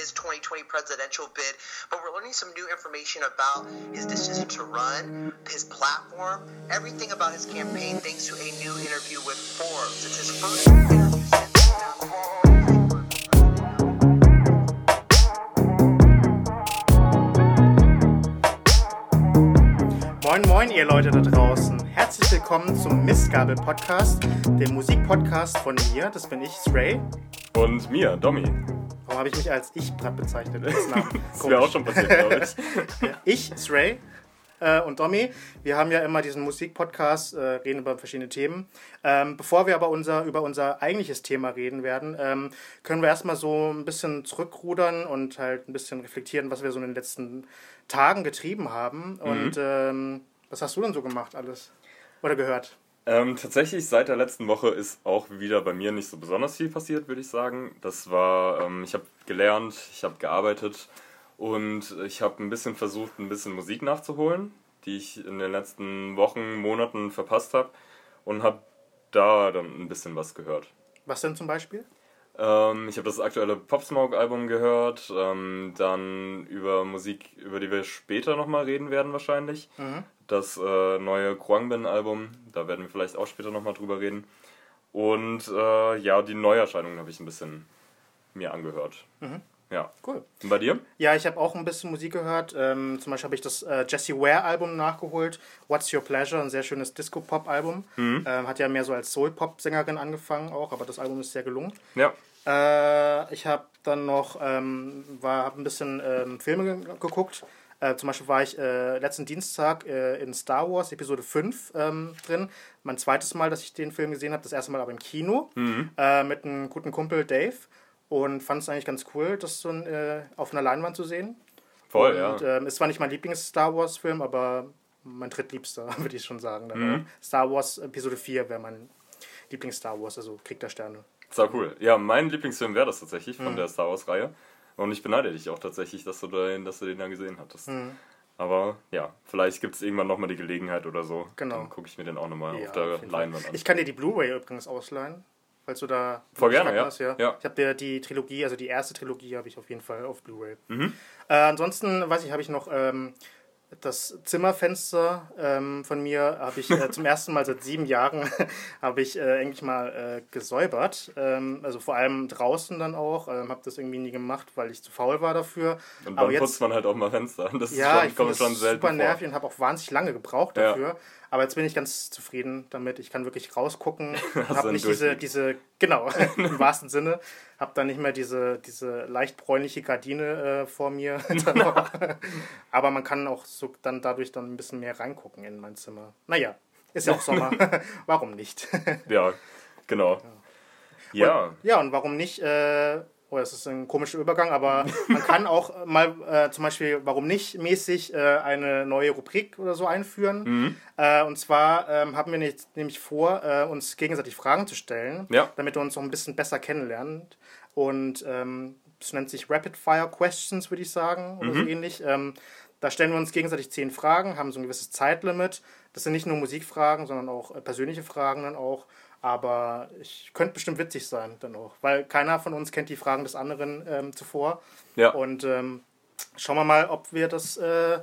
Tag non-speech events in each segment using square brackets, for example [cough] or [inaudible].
his 2020 presidential bid, but we're learning some new information about his decision to run, his platform, everything about his campaign thanks to a new interview with Forbes. It's his first interview Moin, moin, ihr Leute da draußen. Herzlich willkommen zum Mistgabel-Podcast, dem Musikpodcast von mir, das bin ich, Stray. Und mir, Domi. Warum habe ich mich als ich gerade bezeichnet? als Namen? [laughs] Das wäre auch schon passiert, glaube ich. [laughs] ich, Stray äh, und Domi, wir haben ja immer diesen Musikpodcast, äh, reden über verschiedene Themen. Ähm, bevor wir aber unser, über unser eigentliches Thema reden werden, ähm, können wir erstmal so ein bisschen zurückrudern und halt ein bisschen reflektieren, was wir so in den letzten Tagen getrieben haben. Und ähm, was hast du denn so gemacht alles? Oder gehört? Ähm, tatsächlich, seit der letzten Woche ist auch wieder bei mir nicht so besonders viel passiert, würde ich sagen. Das war, ähm, ich habe gelernt, ich habe gearbeitet und ich habe ein bisschen versucht, ein bisschen Musik nachzuholen, die ich in den letzten Wochen, Monaten verpasst habe und habe da dann ein bisschen was gehört. Was denn zum Beispiel? Ähm, ich habe das aktuelle Pop Smoke Album gehört, ähm, dann über Musik, über die wir später nochmal reden werden wahrscheinlich. Das äh, neue Kruangbin Album, da werden wir vielleicht auch später nochmal drüber reden. Und äh, ja, die Neuerscheinungen habe ich ein bisschen mir angehört. Ja. Cool. Und bei dir? Ja, ich habe auch ein bisschen Musik gehört. Ähm, zum Beispiel habe ich das äh, Jessie Ware Album nachgeholt. What's Your Pleasure? Ein sehr schönes Disco-Pop-Album. Ähm, hat ja mehr so als Soul-Pop-Sängerin angefangen auch, aber das Album ist sehr gelungen. Ja. Äh, ich habe dann noch ähm, war, hab ein bisschen ähm, Filme ge geguckt. Äh, zum Beispiel war ich äh, letzten Dienstag äh, in Star Wars Episode 5 ähm, drin. Mein zweites Mal, dass ich den Film gesehen habe, das erste Mal aber im Kino äh, mit einem guten Kumpel Dave. Und fand es eigentlich ganz cool, das so äh, auf einer Leinwand zu sehen. Voll, Und ja. ähm, es war nicht mein Lieblings-Star Wars-Film, aber mein drittliebster, [laughs] würde ich schon sagen. Auch. Star Wars Episode 4 wäre mein Lieblings-Star Wars, also Krieg der Sterne. Sau cool. Ja, mein Lieblingsfilm wäre das tatsächlich Mhm. von der Star Wars-Reihe. Und ich beneide dich auch tatsächlich, dass du, den, dass du den da gesehen hattest. Mhm. Aber ja, vielleicht gibt es irgendwann nochmal die Gelegenheit oder so. Genau. Dann gucke ich mir den auch nochmal Ja, auf der auf. Leinwand an. Ich kann dir die Blu-ray übrigens ausleihen, falls du da Voll gerne, ja. hast, ja. Ja. Ich habe dir die Trilogie, also die erste Trilogie habe ich auf jeden Fall auf Blu-ray. Mhm. Äh, ansonsten, weiß ich, habe ich noch ähm, das Zimmerfenster ähm, von mir habe ich äh, [laughs] zum ersten Mal seit sieben Jahren [laughs] habe ich äh, eigentlich mal äh, gesäubert. Ähm, also vor allem draußen dann auch. Ähm, habe das irgendwie nie gemacht, weil ich zu faul war dafür. Und Aber dann jetzt- putzt man halt auch mal Fenster. Das Ja, ist ich schon, kommt finde schon das selten super nervig und habe auch wahnsinnig lange gebraucht Ja. Aber jetzt bin ich ganz zufrieden damit. Ich kann wirklich rausgucken. [laughs] Habe nicht diese, diese, genau, [laughs] im wahrsten Sinne. Habe dann nicht mehr diese, diese leicht bräunliche Gardine äh, vor mir. [laughs] Aber man kann auch so dann dadurch dann ein bisschen mehr reingucken in mein Zimmer. Naja, ist ja auch Sommer. warum nicht? Ja, genau. Ja, Ja, und warum nicht? Äh, oh, das ist ein komischer Übergang, aber man kann auch mal äh, zum Beispiel, warum nicht, mäßig äh, eine neue Rubrik oder so einführen. Äh, und zwar ähm, haben wir nicht, nämlich vor, äh, uns gegenseitig Fragen zu stellen, Ja. damit wir uns noch ein bisschen besser kennenlernen. Und ähm, es nennt sich Rapid Fire Questions, würde ich sagen, oder so ähnlich. Ähm, da stellen wir uns gegenseitig zehn Fragen, haben so ein gewisses Zeitlimit. Das sind nicht nur Musikfragen, sondern auch äh, persönliche Fragen dann auch. Aber ich könnte bestimmt witzig sein dann auch, weil keiner von uns kennt die Fragen des anderen ähm, zuvor. ja. Und ähm, schauen wir mal, ob wir das äh,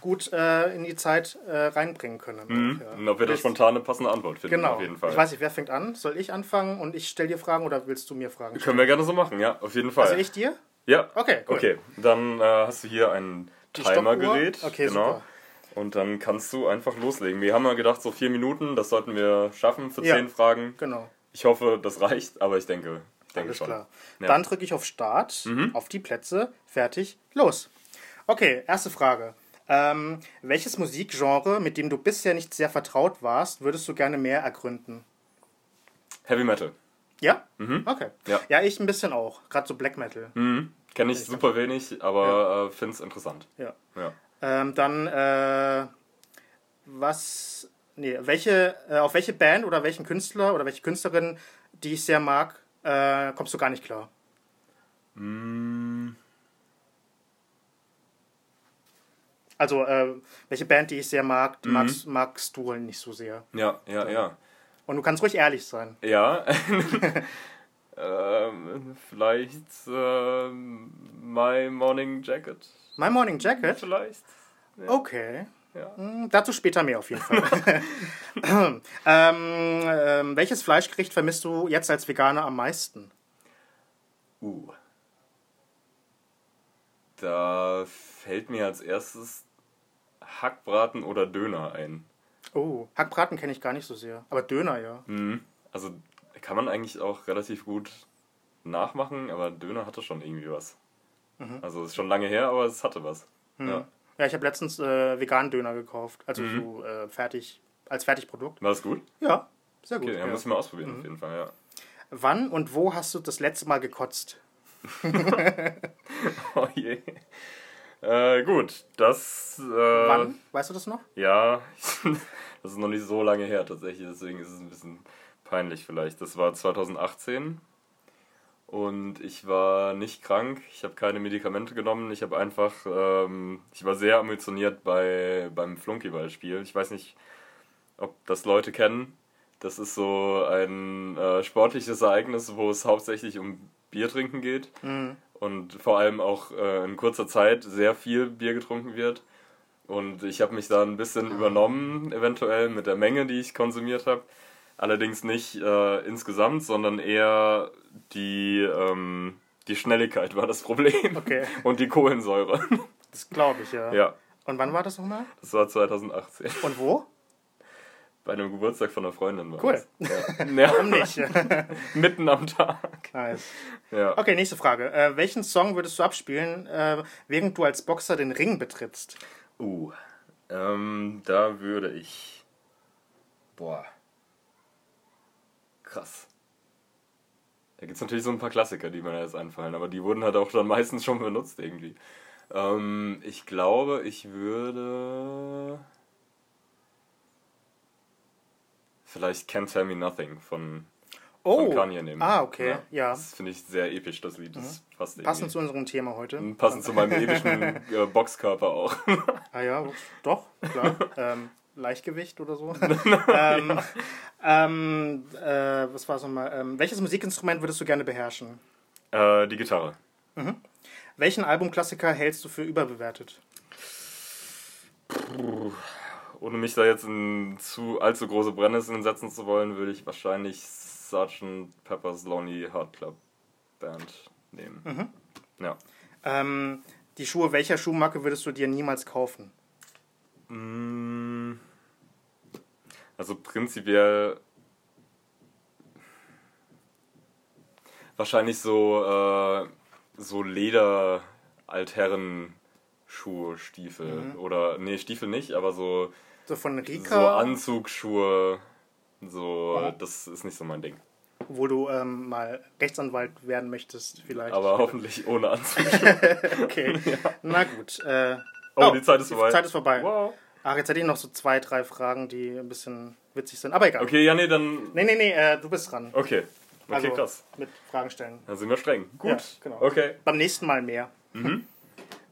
gut äh, in die Zeit äh, reinbringen können. Mhm. Ja. Und ob wir da Willst- spontan eine passende Antwort finden, Genau. auf jeden Fall. Ich weiß nicht, wer fängt an? Soll ich anfangen und ich stelle dir Fragen oder willst du mir Fragen stellen? Können wir gerne so machen, ja, auf jeden Fall. Also ich dir? Ja. Okay, cool. Okay, dann äh, hast du hier ein Timergerät. Okay, genau. super. Und dann kannst du einfach loslegen. Wir haben mal gedacht, so vier Minuten, das sollten wir schaffen für Ja. zehn Fragen. Genau. Ich hoffe, das reicht, aber ich denke, ich denke Alles schon. klar. Ja. Mhm. Dann drücke ich auf Start, auf die Plätze, fertig, los. Okay, erste Frage. Ähm, welches Musikgenre, mit dem du bisher nicht sehr vertraut warst, würdest du gerne mehr ergründen? Heavy Metal. Ja? Okay. Ja. ja, ich ein bisschen auch. Gerade so Black Metal. Mhm. Kenne ich super wenig, aber äh, finde es interessant. Ja. Ja. Ähm, dann, äh, was, nee, welche, äh, auf welche Band oder welchen Künstler oder welche Künstlerin, die ich sehr mag, äh, kommst du gar nicht klar? Mm, Also, äh, welche Band, die ich sehr mag, die magst, magst du wohl nicht so sehr. ja, ja, ja. Und du kannst ruhig ehrlich sein. Ja. [laughs] ähm, vielleicht ähm, My Morning Jacket My Morning Jacket? vielleicht. Okay. Ja. Hm, Dazu später mehr auf jeden Fall. [laughs] ähm, ähm, welches Fleischgericht vermisst du jetzt als Veganer am meisten? Uh. Da fällt mir als erstes Hackbraten oder Döner ein. Oh, Hackbraten kenne ich gar nicht so sehr. Aber Döner, ja. Mhm. Also kann man eigentlich auch relativ gut nachmachen, aber Döner hatte schon irgendwie was. Also ist schon lange her, aber es hatte was. Ja. Ja, ich habe letztens äh, veganen Döner gekauft. Also so äh, fertig, als Fertigprodukt. War das gut? Ja, sehr gut. Okay, ja, ja. ich mal ausprobieren auf jeden Fall, ja. Wann und wo hast du das letzte Mal gekotzt? [laughs] Oh je. Äh, gut, das. Äh, Wann? Weißt du das noch? Ja, [laughs] das ist noch nicht so lange her tatsächlich, deswegen ist es ein bisschen peinlich vielleicht. Das war 2018 und ich war nicht krank, ich habe keine Medikamente genommen, ich habe einfach, ähm, ich war sehr ambitioniert bei, beim Flunkyball-Spiel. Ich weiß nicht, ob das Leute kennen. Das ist so ein äh, sportliches Ereignis, wo es hauptsächlich um Bier trinken geht und vor allem auch äh, in kurzer Zeit sehr viel Bier getrunken wird. Und ich habe mich da ein bisschen übernommen, eventuell mit der Menge, die ich konsumiert habe. Allerdings nicht äh, insgesamt, sondern eher die, ähm, die Schnelligkeit war das Problem. Okay. [laughs] Und die Kohlensäure. Das glaube ich, ja. ja, Und wann war das nochmal? das war 2018. Und wo? Bei einem Geburtstag von einer Freundin war Cool. das. Ja. [laughs] ja. Nicht. [laughs] Mitten am Tag. nice. Ja. Okay, nächste Frage. Äh, welchen Song würdest du abspielen, äh, während du als Boxer den Ring betrittst? Uh, ähm, da würde ich. Boah. Krass. Da gibt es natürlich so ein paar Klassiker, die mir jetzt einfallen, aber die wurden halt auch dann meistens schon benutzt irgendwie. Ähm, ich glaube, ich würde. Vielleicht Can't Tell Me Nothing von, Oh, von Kanye nehmen. ah, okay, ja. Das finde ich sehr episch, das Lied. Das passt Passend zu unserem Thema heute. Passend zu meinem epischen äh, Boxkörper auch. [laughs] Ah ja, doch, klar. [laughs] ähm, Leichtgewicht oder so. [laughs] ähm, ähm, äh, was war es nochmal? Ähm, welches Musikinstrument würdest du gerne beherrschen? äh, die Gitarre. Welchen Albumklassiker hältst du für überbewertet? Ohne mich da jetzt in zu allzu große Brennnesseln setzen zu wollen, würde ich wahrscheinlich Sgt. Pepper's Lonely Heart Club Band nehmen. Ja. Ähm, die Schuhe welcher Schuhmarke würdest du dir niemals kaufen? Mm, Also prinzipiell wahrscheinlich so, äh, so Leder Altherren Schuhe, Stiefel oder nee, Stiefel nicht, aber so So von so Rika, Anzugsschuhe so das ist nicht so mein Ding. wo du ähm, mal Rechtsanwalt werden möchtest, vielleicht. Aber hoffentlich ohne Anzug. [laughs] okay. [laughs] Na gut. Äh, Oh, die Zeit ist vorbei. Die Zeit ist vorbei. Wow. Ach, jetzt hätte ich noch so zwei, drei Fragen, die ein bisschen witzig sind. Aber egal. Okay, ja, nee, dann. Nee, nee, nee, äh, du bist dran. Okay. Okay, also krass. mit Fragen stellen. Dann sind wir streng. Gut. Ja, genau. Okay. Beim nächsten Mal mehr.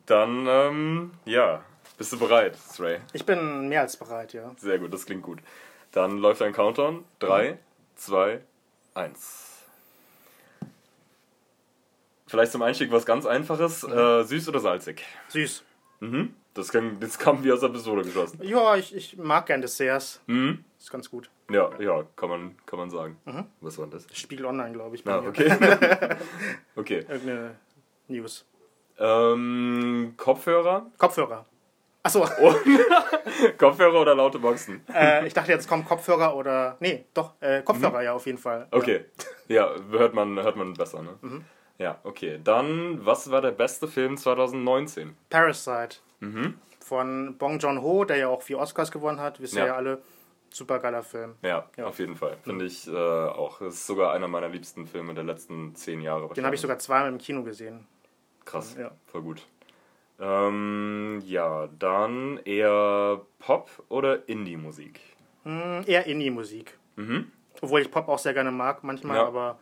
Dann, ähm, ja. Bist du bereit, Stray? Ich bin mehr als bereit, ja. Sehr gut, das klingt gut. Dann läuft ein Countdown. 3, 2, 1. Vielleicht zum Einstieg was ganz Einfaches. Äh, süß oder salzig? Süß. Mhm. Das, kann, das kam wie aus der Pistole geschossen. Ja, ich, ich mag gern Desserts. Mhm. Ist ganz gut. Ja, ja, kann man, kann man sagen. Was war das? Spiegel Online, glaube ich. Ah, okay. [laughs] okay. Irgendeine News. Ähm, Kopfhörer? Kopfhörer. Achso, [laughs] Kopfhörer oder laute Boxen? äh, ich dachte jetzt kommt Kopfhörer oder. Nee, doch, äh, Kopfhörer ja auf jeden Fall. Okay. Ja, hört man, hört man besser, ne? Mhm. Ja, okay. Dann, was war der beste Film 2019? Parasite. Mhm. Von Bong Joon-ho, der ja auch vier Oscars gewonnen hat. Wisst ihr Ja. ja alle. Super geiler Film. Ja, Ja. auf jeden Fall. Finde ich äh, auch. Das ist sogar einer meiner liebsten Filme der letzten zehn Jahre. Den habe ich sogar zweimal im Kino gesehen. Krass, Ja. voll gut. Ähm, ja, dann eher Pop oder Indie-Musik? Hm, eher Indie-Musik. Mhm. Obwohl ich Pop auch sehr gerne mag manchmal, Ja. aber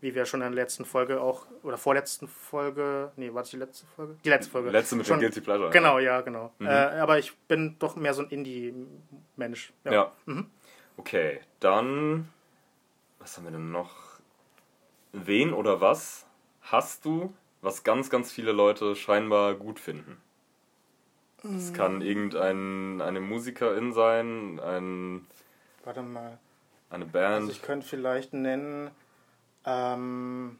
wie wir schon in der letzten Folge auch, oder vorletzten Folge, nee, war das die letzte Folge? Die letzte Folge. Letzte mit schon, dem Guilty Pleasure. Genau, ja, genau. Mhm. Äh, aber ich bin doch mehr so ein Indie-Mensch. Ja. Okay, dann. Was haben wir denn noch? Wen oder was hast du was ganz, ganz viele Leute scheinbar gut finden. Es kann irgendein eine Musikerin sein, ein, Warte mal. eine Band. Also ich könnte vielleicht nennen, ähm,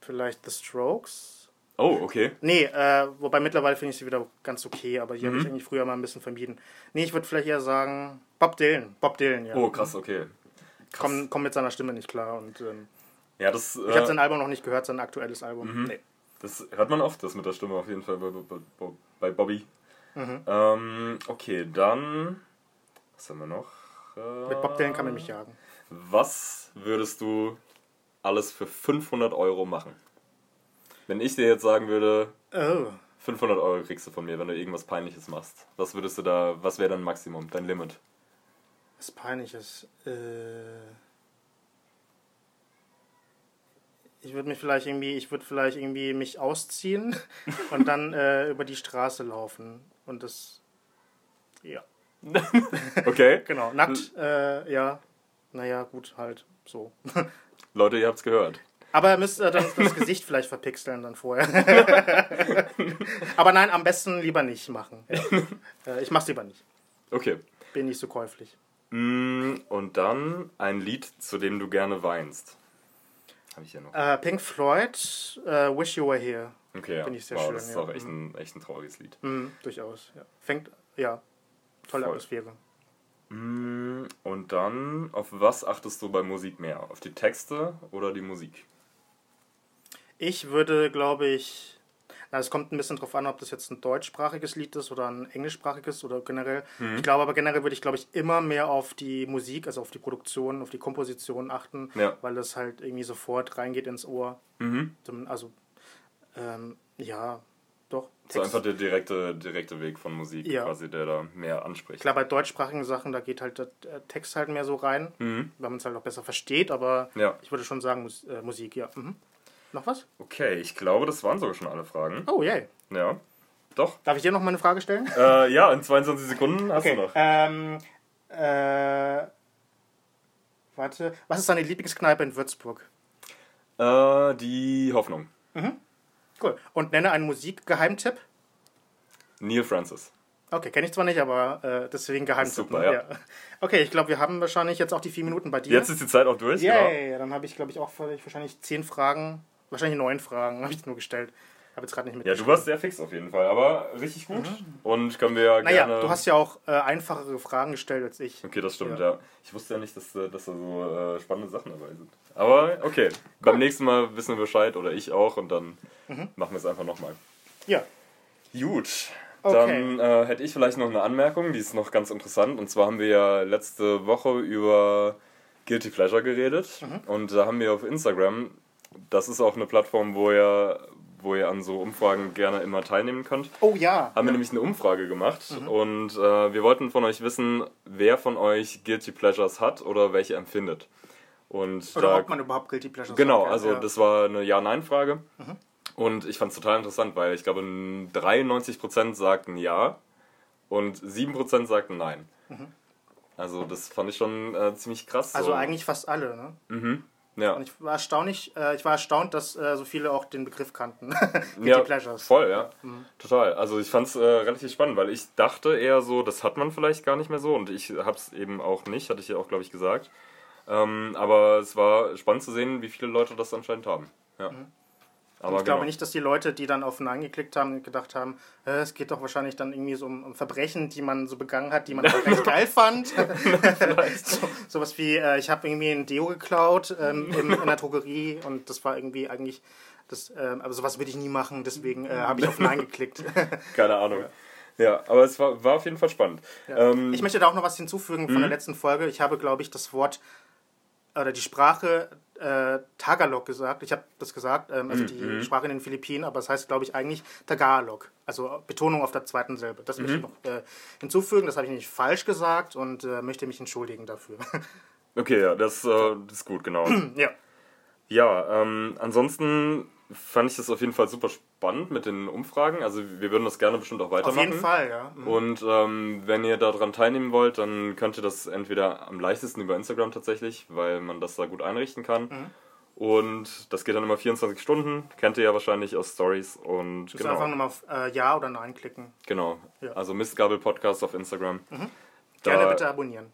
vielleicht The Strokes. oh, okay. Nee, äh, wobei mittlerweile finde ich sie wieder ganz okay, aber die habe Mhm. ich eigentlich früher mal ein bisschen vermieden. Nee, ich würde vielleicht eher sagen, Bob Dylan. Bob Dylan, ja. Oh, krass, okay. Krass. Komm, komm mit seiner Stimme nicht klar und ähm, Ja, das, ich habe äh, sein Album noch nicht gehört, sein aktuelles Album. Mhm. Nee. das hört man oft, das mit der Stimme auf jeden Fall bei, bei, bei- bei Bobby. Mhm. Ähm, okay, dann. Was haben wir noch? Äh, Mit Bob Dylan kann man mich jagen. Was würdest du alles für 500 Euro machen? Wenn ich dir jetzt sagen würde, Oh. 500 Euro kriegst du von mir, wenn du irgendwas Peinliches machst. Was würdest du da, was wäre dein Maximum, dein Limit? Was peinlich ist. Äh, ich würde mich vielleicht irgendwie, ich würde vielleicht irgendwie mich ausziehen [laughs] und dann äh, über die Straße laufen. Und das. Ja. [laughs] Okay, [laughs] Genau. Nackt, äh, ja. Naja, gut, halt so. [laughs] Leute, ihr habt's gehört. Aber ihr müsst äh, dann das [laughs] Gesicht vielleicht verpixeln dann vorher. [laughs] Aber nein, am besten lieber nicht machen. Äh, ich mach's lieber nicht. Okay. Bin nicht so käuflich. Mm, Und dann ein Lied, zu dem du gerne weinst. Habe ich hier noch. Äh, Pink Floyd, äh, Wish You Were Here. Okay, ja. Finde ich sehr wow, schön, das ist ja. auch echt ein, echt ein trauriges Lied. Mhm, durchaus, ja. Fängt, ja, tolle Voll. Atmosphäre. Mm, Und dann, auf was achtest du bei Musik mehr? Auf die Texte oder die Musik? Ich würde, glaube ich, na, es kommt ein bisschen drauf an, ob das jetzt ein deutschsprachiges Lied ist oder ein englischsprachiges oder generell. Mhm. Ich glaube aber generell würde ich, glaube ich, immer mehr auf die Musik, also auf die Produktion, auf die Komposition achten, Ja. weil das halt irgendwie sofort reingeht ins Ohr. Mhm. Also, ähm, ja, doch. So einfach der direkte, direkte Weg von Musik, Ja. quasi, der da mehr anspricht. Klar, bei deutschsprachigen Sachen, da geht halt der Text halt mehr so rein, Mhm. weil man es halt auch besser versteht, aber Ja. ich würde schon sagen, Mus äh, Musik, ja. Mhm. Noch was? Okay, ich glaube, das waren sogar schon alle Fragen. Oh, yay. Ja. Doch. Darf ich dir noch mal eine Frage stellen? Äh, ja, in 22 Sekunden hast Okay. du noch. Ähm, äh, warte. Was ist deine Lieblingskneipe in Würzburg? Äh, die Hoffnung. Cool. Und nenne einen Musikgeheimtipp. Neil Francis. Okay, kenne ich zwar nicht, aber äh, deswegen Geheimtipp. Super, ne? ja. Okay, ich glaube, wir haben wahrscheinlich jetzt auch die vier Minuten bei dir. Jetzt ist die Zeit auch durch, Yay, genau. dann habe ich, glaube ich, auch wahrscheinlich zehn Fragen, wahrscheinlich neun Fragen, [laughs] habe ich nur gestellt. Habe jetzt gerade nicht Ja, mitgeschrieben. du warst sehr fix auf jeden Fall, aber richtig gut. Und können wir ja Naja, gerne... du hast ja auch äh, einfachere Fragen gestellt als ich. Okay, das stimmt, Ja. ja. Ich wusste ja nicht, dass, äh, dass da so äh, spannende Sachen dabei sind. Aber okay, beim nächsten Mal wissen wir Bescheid oder ich auch und dann Mhm. machen wir es einfach nochmal. Ja. Gut, Okay. dann äh, hätte ich vielleicht noch eine Anmerkung, die ist noch ganz interessant. Und zwar haben wir ja letzte Woche über Guilty Pleasure geredet Mhm. und da haben wir auf Instagram, das ist auch eine Plattform, wo ihr, wo ihr an so Umfragen gerne immer teilnehmen könnt Oh ja. haben wir nämlich eine Umfrage gemacht Mhm. und äh, wir wollten von euch wissen, wer von euch Guilty Pleasures hat oder welche empfindet. Und Oder da, ob man überhaupt Guilty Pleasures genau, hat, also ja. Mhm. das war eine Ja-Nein-Frage. Und ich fand es total interessant, weil ich glaube, 93% sagten Ja und 7% sagten Nein. Also das fand ich schon äh, ziemlich krass. Mhm. Also so. eigentlich fast alle, ne? Mhm. Ja. Und ich war erstaunlich, äh, ich war erstaunt, dass äh, so viele auch den Begriff kannten. [laughs] Ja, Pleasures. Voll, ja. Total. Also ich fand es äh, relativ spannend, weil ich dachte eher so, das hat man vielleicht gar nicht mehr so und ich habe es eben auch nicht, hatte ich ja auch, glaube ich, gesagt. Ähm, aber es war spannend zu sehen, wie viele Leute das anscheinend haben. Ja. Aber ich genau. glaube nicht, dass die Leute, die dann auf Nein geklickt haben, gedacht haben, äh, es geht doch wahrscheinlich dann irgendwie so um, um Verbrechen, die man so begangen hat, die man recht geil fand. [laughs] [laughs] so, sowas wie, äh, ich habe irgendwie ein Deo geklaut ähm, [laughs] in, in der Drogerie und das war irgendwie eigentlich, das, ähm, aber sowas will ich nie machen, deswegen äh, habe ich auf Nein geklickt. Keine Ahnung. Ja, aber es war, war auf jeden Fall spannend. Ähm, Ich möchte da auch noch was hinzufügen von der letzten Folge. Ich habe, glaube ich, das Wort oder die Sprache äh, Tagalog gesagt. Ich habe das gesagt, ähm, also die Sprache in den Philippinen, aber es heißt, glaube ich, eigentlich Tagalog. Also Betonung auf der zweiten Silbe. Das möchte ich noch äh, hinzufügen. Das habe ich nämlich falsch gesagt und äh, möchte mich entschuldigen dafür. [laughs] okay, ja, das, äh, das ist gut, genau. [clears throat] ja. Ja, ähm, ansonsten fand ich das auf jeden Fall super spannend mit den Umfragen. Also wir würden das gerne bestimmt auch Auf weitermachen. jeden Fall, ja. Mhm. Und ähm, wenn ihr daran teilnehmen wollt, dann könnt ihr das entweder am leichtesten über Instagram tatsächlich, weil man das da gut einrichten kann. Und das geht dann immer 24 Stunden. Kennt ihr ja wahrscheinlich aus Stories. Und Du musst einfach genau. nochmal auf äh, Ja oder Nein klicken. genau. Ja. Also Mistgabel Podcast auf Instagram. Gerne Da- bitte abonnieren.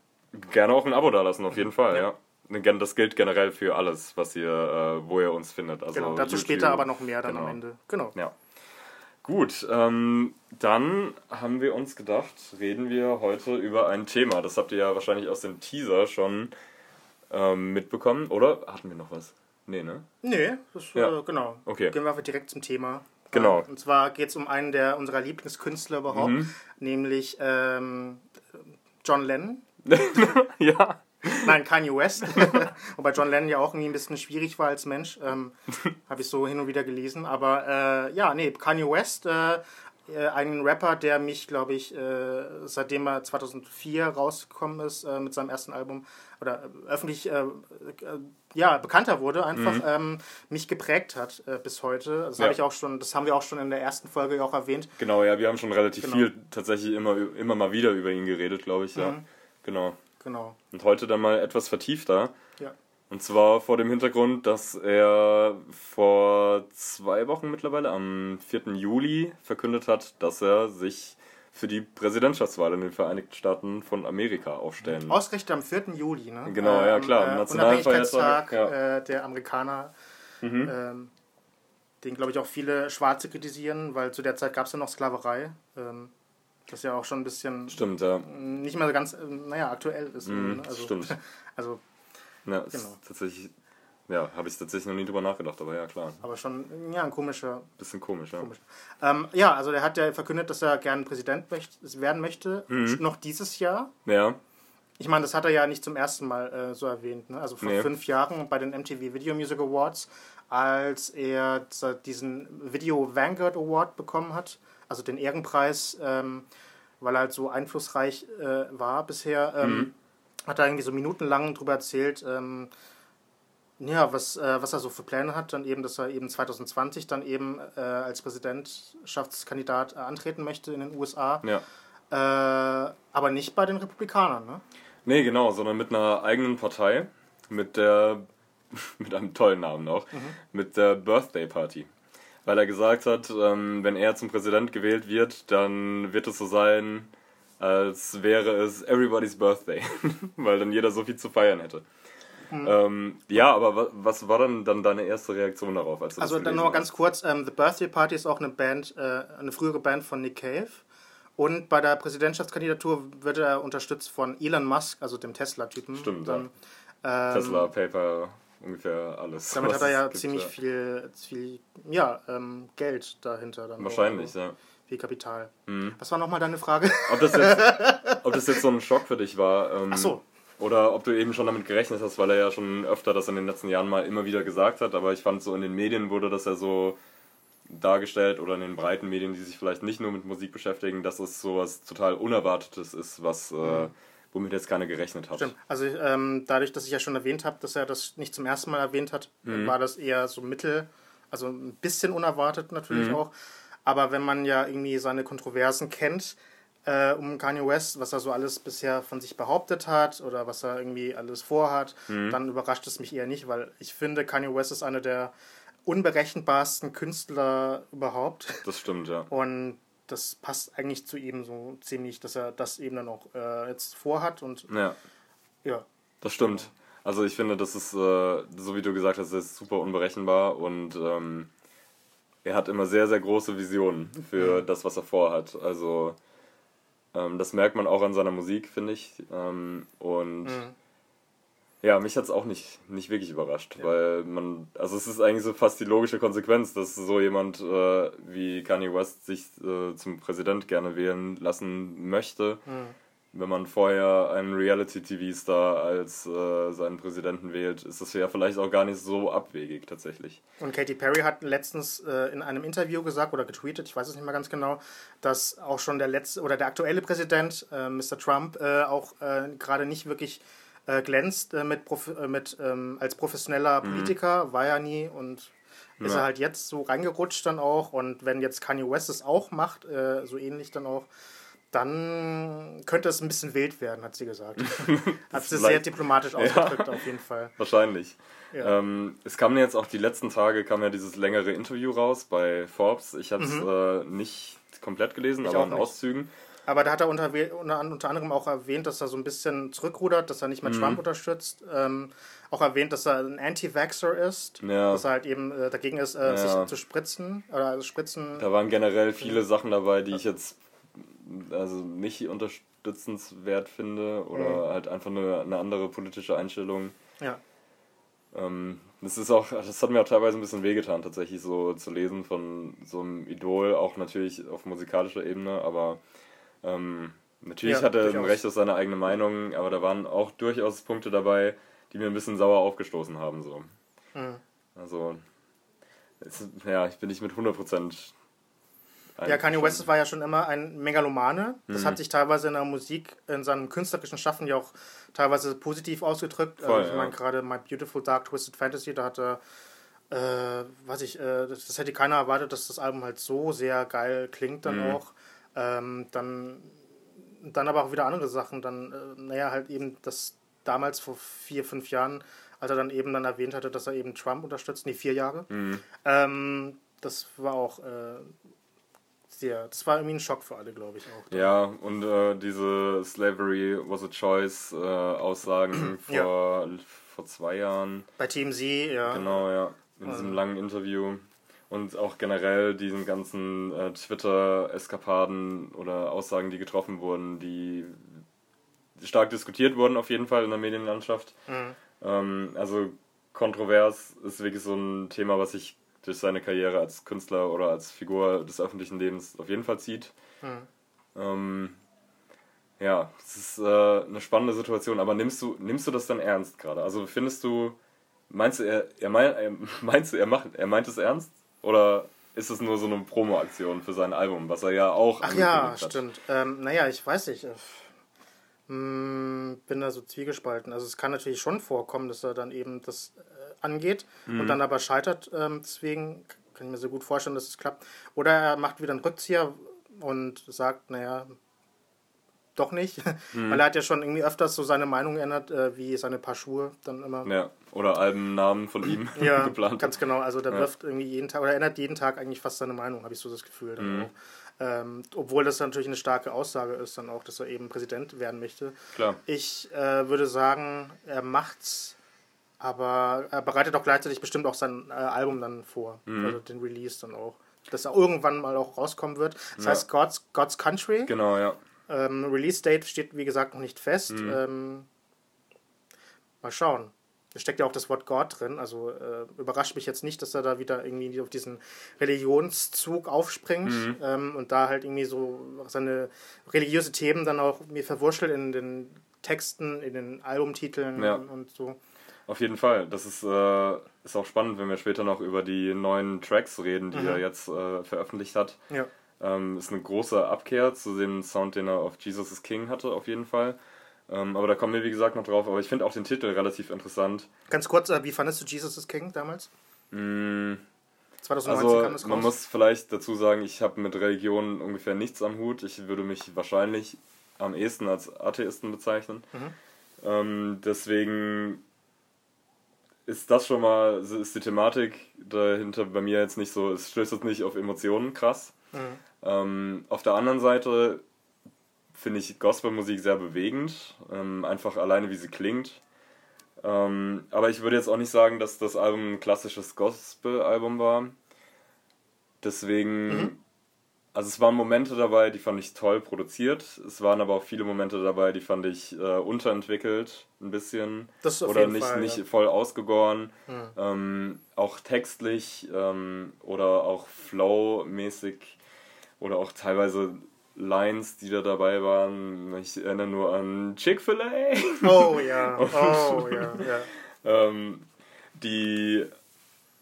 Gerne auch ein Abo dalassen, auf jeden Fall, ja. Gen- Das gilt generell für alles, was ihr, äh, wo ihr uns findet. Also Genau, dazu YouTube. später aber noch mehr dann Genau. am Ende. Genau. Ja. Gut, ähm, dann haben wir uns gedacht, reden wir heute über ein Thema. Das habt ihr ja wahrscheinlich aus dem Teaser schon ähm, mitbekommen, oder? Hatten wir noch was? Nee, ne? Nee, das, Ja. äh, genau. Okay. Gehen wir einfach direkt zum Thema. Genau. Äh, Und zwar geht es um einen der unserer Lieblingskünstler überhaupt, Mhm. nämlich ähm, John Lennon. [laughs] ja. [laughs] Nein, Kanye West. [laughs] Wobei John Lennon ja auch irgendwie ein bisschen schwierig war als Mensch. Ähm, [laughs] Habe ich so hin und wieder gelesen. Aber äh, ja, nee, Kanye West, äh, äh, ein Rapper, der mich, glaube ich, äh, seitdem er 2004 rausgekommen ist äh, mit seinem ersten Album oder äh, öffentlich äh, äh, ja, bekannter wurde, einfach ähm, mich geprägt hat bis heute. Das, Ja. habe ich auch schon, das haben wir auch schon in der ersten Folge auch erwähnt. Genau, ja, wir haben schon relativ Genau. viel tatsächlich immer, immer mal wieder über ihn geredet, glaube ich, Mhm. ja. Genau. Genau. Und heute dann mal etwas vertiefter. Ja. Und zwar vor dem Hintergrund, dass er vor zwei Wochen mittlerweile, am 4. Juli, verkündet hat, dass er sich für die Präsidentschaftswahl in den Vereinigten Staaten von Amerika aufstellen Ausgerechnet am 4. Juli, ne? Genau, ja, Ähm, klar, Äh, Nationalfeiertag, Unabhängigkeitstag ja. Mhm. äh, der Amerikaner. Ähm, den, glaube ich, auch viele Schwarze kritisieren, weil zu der Zeit gab es ja noch Sklaverei. Ähm, das ja auch schon ein bisschen Stimmt, ja. nicht mehr so ganz, ähm, naja, aktuell ist. Mhm, ne? also, stimmt. [laughs] Also, ja Genau. tatsächlich, ja, habe ich tatsächlich noch nie drüber nachgedacht, aber ja, klar. aber schon, ja, ein komischer. Bisschen komisch, ja. komisch. Ähm, ja, also der hat ja verkündet, dass er gerne Präsident möcht- werden möchte. Mhm. Noch dieses Jahr. Ja, Ich meine, das hat er ja nicht zum ersten Mal äh, so erwähnt. Ne? Also vor Nee. fünf Jahren bei den MTV Video Music Awards, als er diesen Video Vanguard Award bekommen hat, also den Ehrenpreis, ähm, weil er halt so einflussreich äh, war bisher, ähm, Mhm. hat er irgendwie so minutenlang darüber erzählt, ähm, ja, was, äh, was er so für Pläne hat. Dann eben, dass er eben 2020 dann eben äh, als Präsidentschaftskandidat äh, antreten möchte in den USA. ja. Äh, aber nicht bei den Republikanern, ne? Nee, genau, sondern mit einer eigenen Partei, mit der, [laughs] mit einem tollen Namen auch, mit der Birthday Party. Weil er gesagt hat, ähm, wenn er zum Präsident gewählt wird, dann wird es so sein, als wäre es everybody's Birthday, [laughs] weil dann jeder so viel zu feiern hätte. Ähm, ja, aber wa was war dann, dann deine erste Reaktion darauf? Als Also dann gelesen noch mal hast? ganz kurz, ähm, The Birthday Party ist auch eine Band, äh, eine frühere Band von Nick Cave. Und bei der Präsidentschaftskandidatur wird er unterstützt von Elon Musk, also dem Tesla-Typen. Stimmt, Dann, ja. ähm, Tesla, Paper, ungefähr alles. Damit hat er ja gibt, ziemlich ja. viel, viel ja, ähm, Geld dahinter. Dann auch, Wahrscheinlich, also ja. Mhm. Viel Kapital. Was war nochmal deine Frage? Ob das jetzt, [laughs] ob das jetzt so ein Schock für dich war. Ähm, Ach so. Oder ob du eben schon damit gerechnet hast, weil er ja schon öfter das in den letzten Jahren mal immer wieder gesagt hat. Aber ich fand so in den Medien wurde das ja so dargestellt oder in den breiten Medien, die sich vielleicht nicht nur mit Musik beschäftigen, dass es sowas total Unerwartetes ist, was äh, womit jetzt keiner gerechnet hat. Stimmt. Also ähm, dadurch, dass ich ja schon erwähnt habe, dass er das nicht zum ersten Mal erwähnt hat, Mhm. war das eher so mittel, also ein bisschen unerwartet Mhm. natürlich auch. Aber wenn man ja irgendwie seine Kontroversen kennt äh, um Kanye West, was er so alles bisher von sich behauptet hat oder was er irgendwie alles vorhat, Mhm. dann überrascht es mich eher nicht, weil ich finde, Kanye West ist einer der unberechenbarsten Künstler überhaupt. Das stimmt, ja. Und das passt eigentlich zu ihm so ziemlich, dass er das eben dann auch äh, jetzt vorhat und Ja, ja. das stimmt. Also ich finde, das ist, äh, so wie du gesagt hast, ist super unberechenbar und ähm, er hat immer sehr, sehr große Visionen für das, was er vorhat. Also ähm, das merkt man auch an seiner Musik, finde ich. Ähm, und Mhm. Ja, mich hat es auch nicht, nicht wirklich überrascht, weil man, also es ist eigentlich so fast die logische Konsequenz, dass so jemand äh, wie Kanye West sich äh, zum Präsident gerne wählen lassen möchte, wenn man vorher einen Reality-TV-Star als äh, seinen Präsidenten wählt, ist das ja vielleicht auch gar nicht so abwegig tatsächlich. Und Katy Perry hat letztens äh, in einem Interview gesagt oder getweetet, ich weiß es nicht mehr ganz genau, dass auch schon der letzte oder der aktuelle Präsident, äh, Mr. Trump, äh, auch gerade nicht wirklich äh, glänzt äh, mit, Prof äh, mit ähm, als professioneller Politiker, war er nie und ist Ja. er halt jetzt so reingerutscht dann auch. Und wenn jetzt Kanye West es auch macht, äh, so ähnlich dann auch, dann könnte es ein bisschen wild werden, hat sie gesagt. [laughs] hat sie sehr diplomatisch ausgedrückt, ja, auf jeden Fall. Wahrscheinlich. Ja. Ähm, es kam jetzt auch die letzten Tage, kam ja dieses längere Interview raus bei Forbes. Ich habe es mhm. äh, nicht komplett gelesen, ich aber in Auszügen. Aber da hat er unter, unter, anderem auch erwähnt, dass er so ein bisschen zurückrudert, dass er nicht mehr mhm. Trump unterstützt. Ähm, auch erwähnt, dass er ein Anti-Vaxxer ist, ja. dass er halt eben äh, dagegen ist, äh, ja. sich zu spritzen. Oder also spritzen. Da waren generell viele Sachen dabei, die ich jetzt also nicht unterstützenswert finde oder mhm. halt einfach eine, eine andere politische Einstellung. Ja. Ähm, das ist auch, das hat mir auch teilweise ein bisschen wehgetan, tatsächlich so zu lesen von so einem Idol, auch natürlich auf musikalischer Ebene, aber ähm, natürlich ja, hat er ein Recht auf seine eigene Meinung, aber da waren auch durchaus Punkte dabei, die mir ein bisschen sauer aufgestoßen haben. So. Mhm. Also, es, ja, ich bin nicht mit 100% ja, Kanye West war ja schon immer ein Megalomane. Das mhm. hat sich teilweise in der Musik, in seinem künstlerischen Schaffen ja auch teilweise positiv ausgedrückt. Voll, also, ich meine, gerade My Beautiful Dark Twisted Fantasy, da hat er, äh, weiß ich, äh, das, das, hätte keiner erwartet, dass das Album halt so sehr geil klingt dann mhm. auch. Ähm, dann, dann aber auch wieder andere Sachen. Dann, äh, naja, halt eben das damals vor vier, fünf Jahren, als er dann eben dann erwähnt hatte, dass er eben Trump unterstützt, nee, vier Jahre. Mhm. Ähm, das war auch äh, sehr, das war irgendwie ein Schock für alle, glaube ich auch. Dann. Ja, und äh, diese Slavery was a Choice äh, Aussagen vor, ja. vor zwei Jahren. Bei Team Z, ja. Genau, ja. In diesem langen Interview. Und auch generell diesen ganzen äh, Twitter-Eskapaden oder Aussagen, die getroffen wurden, die stark diskutiert wurden auf jeden Fall in der Medienlandschaft. Mhm. Ähm, also kontrovers ist wirklich so ein Thema, was ich durch seine Karriere als Künstler oder als Figur des öffentlichen Lebens auf jeden Fall zieht. Mhm. Ähm, ja, es ist äh, eine spannende Situation, aber nimmst du, nimmst du das dann ernst gerade? Also findest du, meinst du, er, er, mein, er, [laughs] meinst du, er, macht, er meint es ernst? Oder ist es nur so eine Promo-Aktion für sein Album, was er ja auch Ach ja, hat? stimmt. Ähm, naja, ich weiß nicht. Ich hm, bin da so zwiegespalten. Also es kann natürlich schon vorkommen, dass er dann eben das angeht mhm. und dann aber scheitert. Ähm, deswegen kann ich mir so gut vorstellen, dass es klappt. Oder er macht wieder einen Rückzieher und sagt, naja, doch nicht. [laughs] Mhm. Weil er hat ja schon irgendwie öfters so seine Meinung geändert, äh, wie seine Paar Schuhe dann immer. Ja, oder Albennamen von ihm [laughs] ja, [laughs] geplant. Ganz genau, also der ja. wirft irgendwie jeden Tag oder ändert jeden Tag eigentlich fast seine Meinung, habe ich so das Gefühl dann mhm. auch. Ähm, obwohl das natürlich eine starke Aussage ist, dann auch, dass er eben Präsident werden möchte. Klar. Ich äh, würde sagen, er macht's aber er bereitet auch gleichzeitig bestimmt auch sein äh, Album dann vor, mhm. also den Release dann auch. Dass er irgendwann mal auch rauskommen wird. Das ja. heißt God's, God's Country. Genau, ja. Ähm, Release Date steht, wie gesagt, noch nicht fest. Mhm. Ähm, mal schauen. Da steckt ja auch das Wort Gott drin. Also äh, überrascht mich jetzt nicht, dass er da wieder irgendwie auf diesen Religionszug aufspringt mhm. ähm, und da halt irgendwie so seine religiöse Themen dann auch mir verwurschtelt in den Texten, in den Albumtiteln ja. und, und so. Auf jeden Fall. Das ist, äh, ist auch spannend, wenn wir später noch über die neuen Tracks reden, die mhm. er jetzt äh, veröffentlicht hat. Ja. Ähm, ist eine große Abkehr zu dem Sound, den er auf Jesus is King hatte, auf jeden Fall. Ähm, aber da kommen wir, wie gesagt, noch drauf. Aber ich finde auch den Titel relativ interessant. Ganz kurz, äh, wie fandest du Jesus is King damals? Mm, 2019 also, kam das raus. Man muss vielleicht dazu sagen, ich habe mit Religion ungefähr nichts am Hut. Ich würde mich wahrscheinlich am ehesten als Atheisten bezeichnen. Mhm. Ähm, deswegen ist das schon mal, ist die Thematik dahinter bei mir jetzt nicht so, es stößt jetzt nicht auf Emotionen krass. Mhm. Ähm, auf der anderen Seite finde ich Gospelmusik sehr bewegend, ähm, einfach alleine wie sie klingt. Ähm, aber ich würde jetzt auch nicht sagen, dass das Album ein klassisches Gospel-Album war. Deswegen mhm. Also es waren Momente dabei, die fand ich toll produziert. Es waren aber auch viele Momente dabei, die fand ich äh, unterentwickelt, ein bisschen. oder nicht, Fall, nicht ja. voll ausgegoren. Hm. Ähm, auch textlich ähm, oder auch flow-mäßig oder auch teilweise Lines, die da dabei waren. Ich erinnere nur an Chick-fil-A. Oh ja, [laughs] oh ja, ja. ähm, die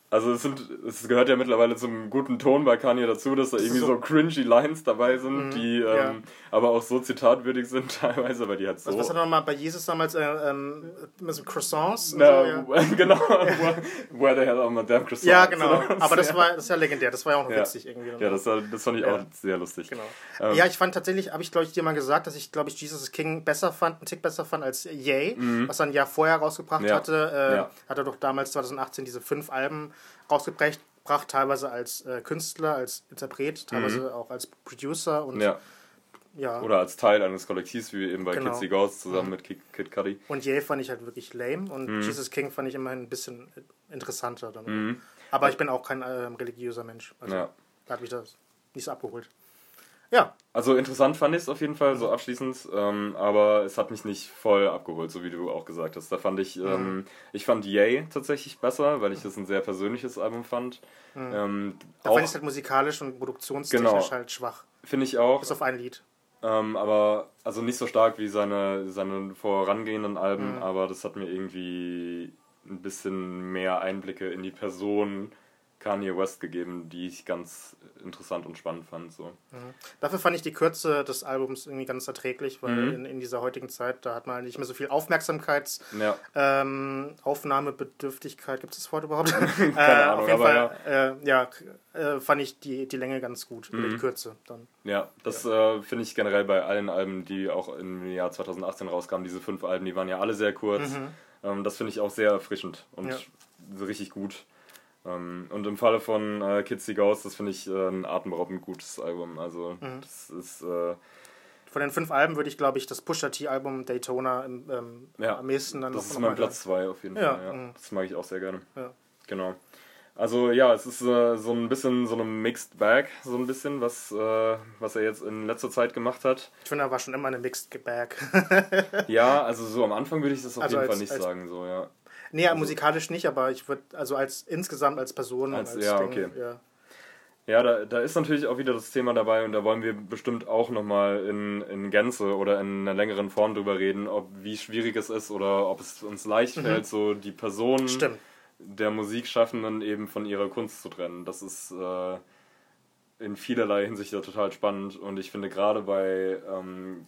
Also es, sind, es gehört ja mittlerweile zum guten Ton bei Kanye dazu, dass da irgendwie so, so cringy Lines dabei sind, mm, die ähm, ja. aber auch so zitatwürdig sind [laughs] teilweise, weil die halt so... Also was hat er nochmal bei Jesus damals äh, ähm, mit so Croissants? Na, so, ja. [laughs] genau, [laughs] where the hell are my damn croissants? Ja, genau, aber das war, das ist ja legendär, das war ja auch noch ja. witzig irgendwie. Ja, das, war, das fand ich auch sehr lustig. Genau. Ähm, ja, ich fand tatsächlich, habe ich glaube ich dir mal gesagt, dass ich glaube ich Jesus King besser fand, einen Tick besser fand als Yay, mhm. was er ein Jahr vorher rausgebracht hatte. Äh, Hat er doch damals 2018 diese fünf Alben rausgebracht, teilweise als äh, Künstler, als Interpret, teilweise mhm. auch als Producer und ja. ja. Oder als Teil eines Kollektivs, wie eben bei genau. Kids Ghosts zusammen mhm. mit Kid, Kid Cudi. Und Ye fand ich halt wirklich lame und mhm. Jesus King fand ich immerhin ein bisschen interessanter. Dann. Aber ich bin auch kein äh, religiöser Mensch. Also ja. da hat mich das nicht so abgeholt. Ja. Also interessant fand ich es auf jeden Fall, so abschließend, ähm, aber es hat mich nicht voll abgeholt, so wie du auch gesagt hast. Da fand ich, mhm. ähm, ich fand Yay tatsächlich besser, weil ich das ein sehr persönliches Album fand. Mhm. Ähm, da fand ich es halt musikalisch und produktionstechnisch genau. halt schwach. Finde ich auch. Bis auf ein Lied. Ähm, aber also nicht so stark wie seine, seine vorangehenden Alben, mhm. aber das hat mir irgendwie ein bisschen mehr Einblicke in die Person Kanye West gegeben, die ich ganz interessant und spannend fand. So. Mhm. Dafür fand ich die Kürze des Albums irgendwie ganz erträglich, weil mhm. in, in, dieser heutigen Zeit, da hat man nicht mehr so viel Aufmerksamkeits, ja. ähm, Aufnahmebedürftigkeit, gibt es das Wort überhaupt? [laughs] Keine äh, Ahnung, auf jeden Fall, ja, äh, ja äh, fand ich die, die Länge ganz gut, mhm. die Kürze dann. Ja, das ja. Äh, finde ich generell bei allen Alben, die auch im Jahr 2018 rauskamen, diese fünf Alben, die waren ja alle sehr kurz. Mhm. Ähm, das finde ich auch sehr erfrischend und richtig gut. Ähm, und im Falle von äh, Kids See Ghost, das finde ich äh, ein atemberaubend gutes Album. Also, mhm. das ist. Äh, von den fünf Alben würde ich, glaube ich, das Pusha T-Album Daytona ähm, ja, am ehesten dann Das ist mein Platz zwei auf jeden ja, Fall. Ja. Mhm. Das mag ich auch sehr gerne. Ja. Genau. Also ja, es ist äh, so ein bisschen so eine Mixed Bag, so ein bisschen, was, äh, was er jetzt in letzter Zeit gemacht hat. Ich finde, er war schon immer eine Mixed Bag. ja, [laughs] also so am Anfang würde ich das auf also jeden als, Fall nicht sagen, so, ja. Nee, also, musikalisch nicht, aber ich würde, also als insgesamt als Person. Als, als ja, Ding, okay. Ja, ja da, da ist natürlich auch wieder das Thema dabei und da wollen wir bestimmt auch nochmal in, in Gänze oder in einer längeren Form drüber reden, ob wie schwierig es ist oder ob es uns leicht mhm. fällt, so die Person Stimmt. der Musikschaffenden eben von ihrer Kunst zu trennen. Das ist äh, in vielerlei Hinsicht ja total spannend und ich finde gerade bei ähm,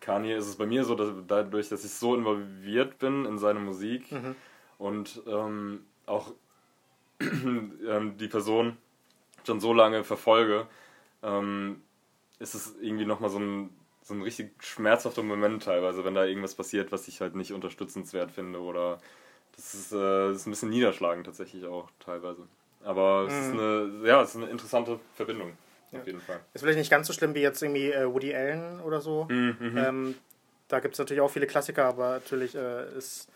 Kanye ist es bei mir so, dass dadurch, dass ich so involviert bin in seine Musik, mhm und ähm, auch [clears throat] ähm, die Person schon so lange verfolge, ähm, ist es irgendwie nochmal so ein, so ein richtig schmerzhafter Moment teilweise, wenn da irgendwas passiert, was ich halt nicht unterstützenswert finde oder das ist, äh, ist ein bisschen niederschlagend tatsächlich auch teilweise. Aber es ist mhm. eine, ja, es ist eine interessante Verbindung. Ja. Auf jeden Fall. Ist vielleicht nicht ganz so schlimm wie jetzt irgendwie äh, Woody Allen oder so. Mhm. mhm. Ähm, da gibt es natürlich auch viele Klassiker, aber natürlich äh, ist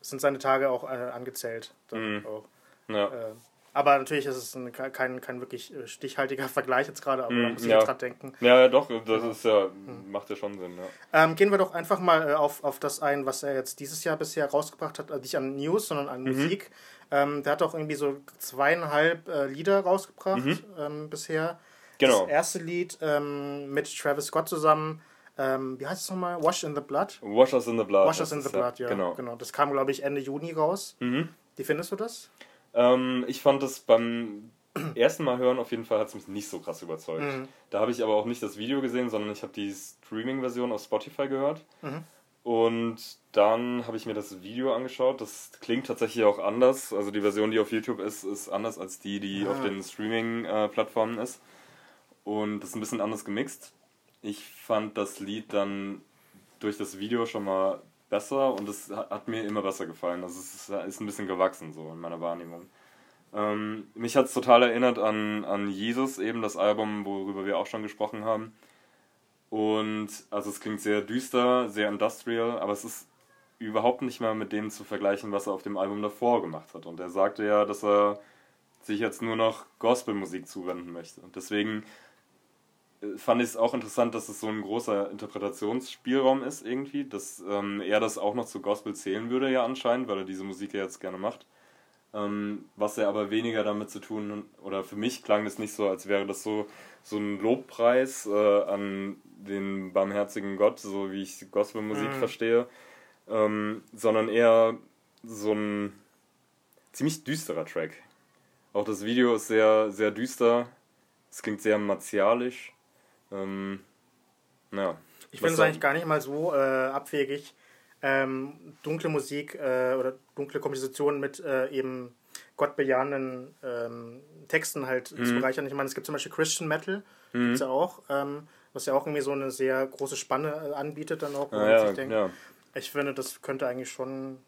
sind seine Tage auch äh, angezählt. Mhm. Auch. Ja. Äh, aber natürlich ist es ein, kein, kein wirklich äh, stichhaltiger [laughs] Vergleich jetzt gerade, aber mm, da muss ich ja. dran denken. Ja, ja, doch, das ist ja, mhm. macht ja schon Sinn, ja. Ähm, gehen wir doch einfach mal äh, auf, auf das ein, was er jetzt dieses Jahr bisher rausgebracht hat, also nicht an News, sondern an mhm. Musik. Ähm, der hat auch irgendwie so zweieinhalb äh, Lieder rausgebracht mhm. ähm, bisher. Genau. Das erste Lied ähm, mit Travis Scott zusammen ähm, wie heißt es nochmal? Wash in the Blood? Wash Us in the Blood. Wash Us in the Blood, ja. Genau. genau. Das kam, glaube ich, Ende Juni raus. Mhm. Wie findest du das? Ähm, ich fand das beim [clears throat] ersten Mal hören auf jeden Fall hat es mich nicht so krass überzeugt. Mhm. Da habe ich aber auch nicht das Video gesehen, sondern ich habe die Streaming-Version auf Spotify gehört. Mhm. Und dann habe ich mir das Video angeschaut. Das klingt tatsächlich auch anders. Also die Version, die auf YouTube ist, ist anders als die, die ah. auf den Streaming-Plattformen ist. Und das ist ein bisschen anders gemixt ich fand das Lied dann durch das Video schon mal besser und es hat mir immer besser gefallen. Also es ist ein bisschen gewachsen so in meiner Wahrnehmung. Ähm, mich hat es total erinnert an, an Jesus, eben das Album, worüber wir auch schon gesprochen haben. Und also es klingt sehr düster, sehr industrial, aber es ist überhaupt nicht mehr mit dem zu vergleichen, was er auf dem Album davor gemacht hat. Und er sagte ja, dass er sich jetzt nur noch Gospelmusik zuwenden möchte. Und deswegen fand ich es auch interessant, dass es so ein großer Interpretationsspielraum ist irgendwie, dass ähm, er das auch noch zu Gospel zählen würde ja anscheinend, weil er diese Musik ja jetzt gerne macht. Ähm, was er aber weniger damit zu tun, oder für mich klang das nicht so, als wäre das so, so ein Lobpreis äh, an den barmherzigen Gott, so wie ich Gospelmusik mhm. verstehe, ähm, sondern eher so ein ziemlich düsterer Track. Auch das Video ist sehr, sehr düster. Es klingt sehr martialisch. Ähm, ja. Ich finde es eigentlich gar nicht mal so äh, abwegig, ähm, dunkle Musik äh, oder dunkle Kompositionen mit äh, eben gottbejahenden ähm, Texten halt mhm. zu bereichern. Ich meine, es gibt zum Beispiel Christian Metal, mhm. gibt's ja auch, ähm, was ja auch irgendwie so eine sehr große Spanne äh, anbietet dann auch. Ah, ja, ich, denk, ja. ich finde, das könnte eigentlich schon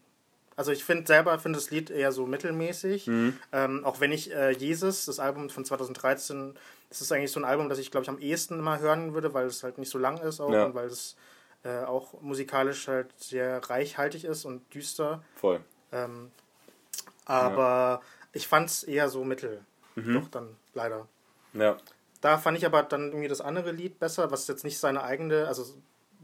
also ich finde selber finde das Lied eher so mittelmäßig. Mhm. Ähm, auch wenn ich äh, Jesus, das Album von 2013, das ist eigentlich so ein Album, das ich glaube ich am ehesten immer hören würde, weil es halt nicht so lang ist auch ja. und weil es äh, auch musikalisch halt sehr reichhaltig ist und düster. Voll. Ähm, aber ja. ich fand es eher so mittel. Mhm. Doch dann leider. Ja. Da fand ich aber dann irgendwie das andere Lied besser, was jetzt nicht seine eigene, also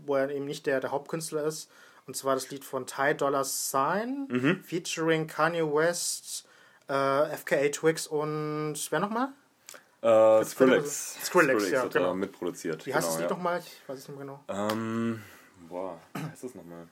wo er eben nicht der, der Hauptkünstler ist, und zwar das Lied von Ty Dollar Sign, mhm. featuring Kanye West, äh, FKA Twix und wer nochmal? Äh, Skrillex. Skrillex. Skrillex, ja, hat genau. mitproduziert. Wie heißt genau, das Lied ja. nochmal? Ich weiß es nicht mehr genau. Ähm, boah, wie heißt das nochmal?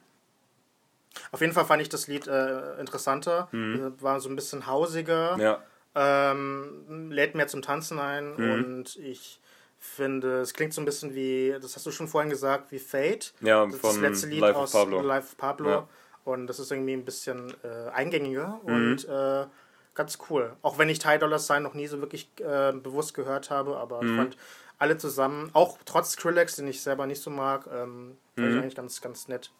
Auf jeden Fall fand ich das Lied äh, interessanter. Mhm. War so ein bisschen hausiger. Ja. Ähm, lädt mehr zum Tanzen ein mhm. und ich finde, es klingt so ein bisschen wie, das hast du schon vorhin gesagt, wie Fate. Ja, das, das letzte Lied Life aus Pablo. Live Pablo. Ja. Und das ist irgendwie ein bisschen äh, eingängiger mhm. und äh, ganz cool. Auch wenn ich Ty Dollar Sign noch nie so wirklich äh, bewusst gehört habe, aber mhm. ich fand alle zusammen, auch trotz Skrillex, den ich selber nicht so mag, ähm, fand ich mhm. eigentlich ganz, ganz nett.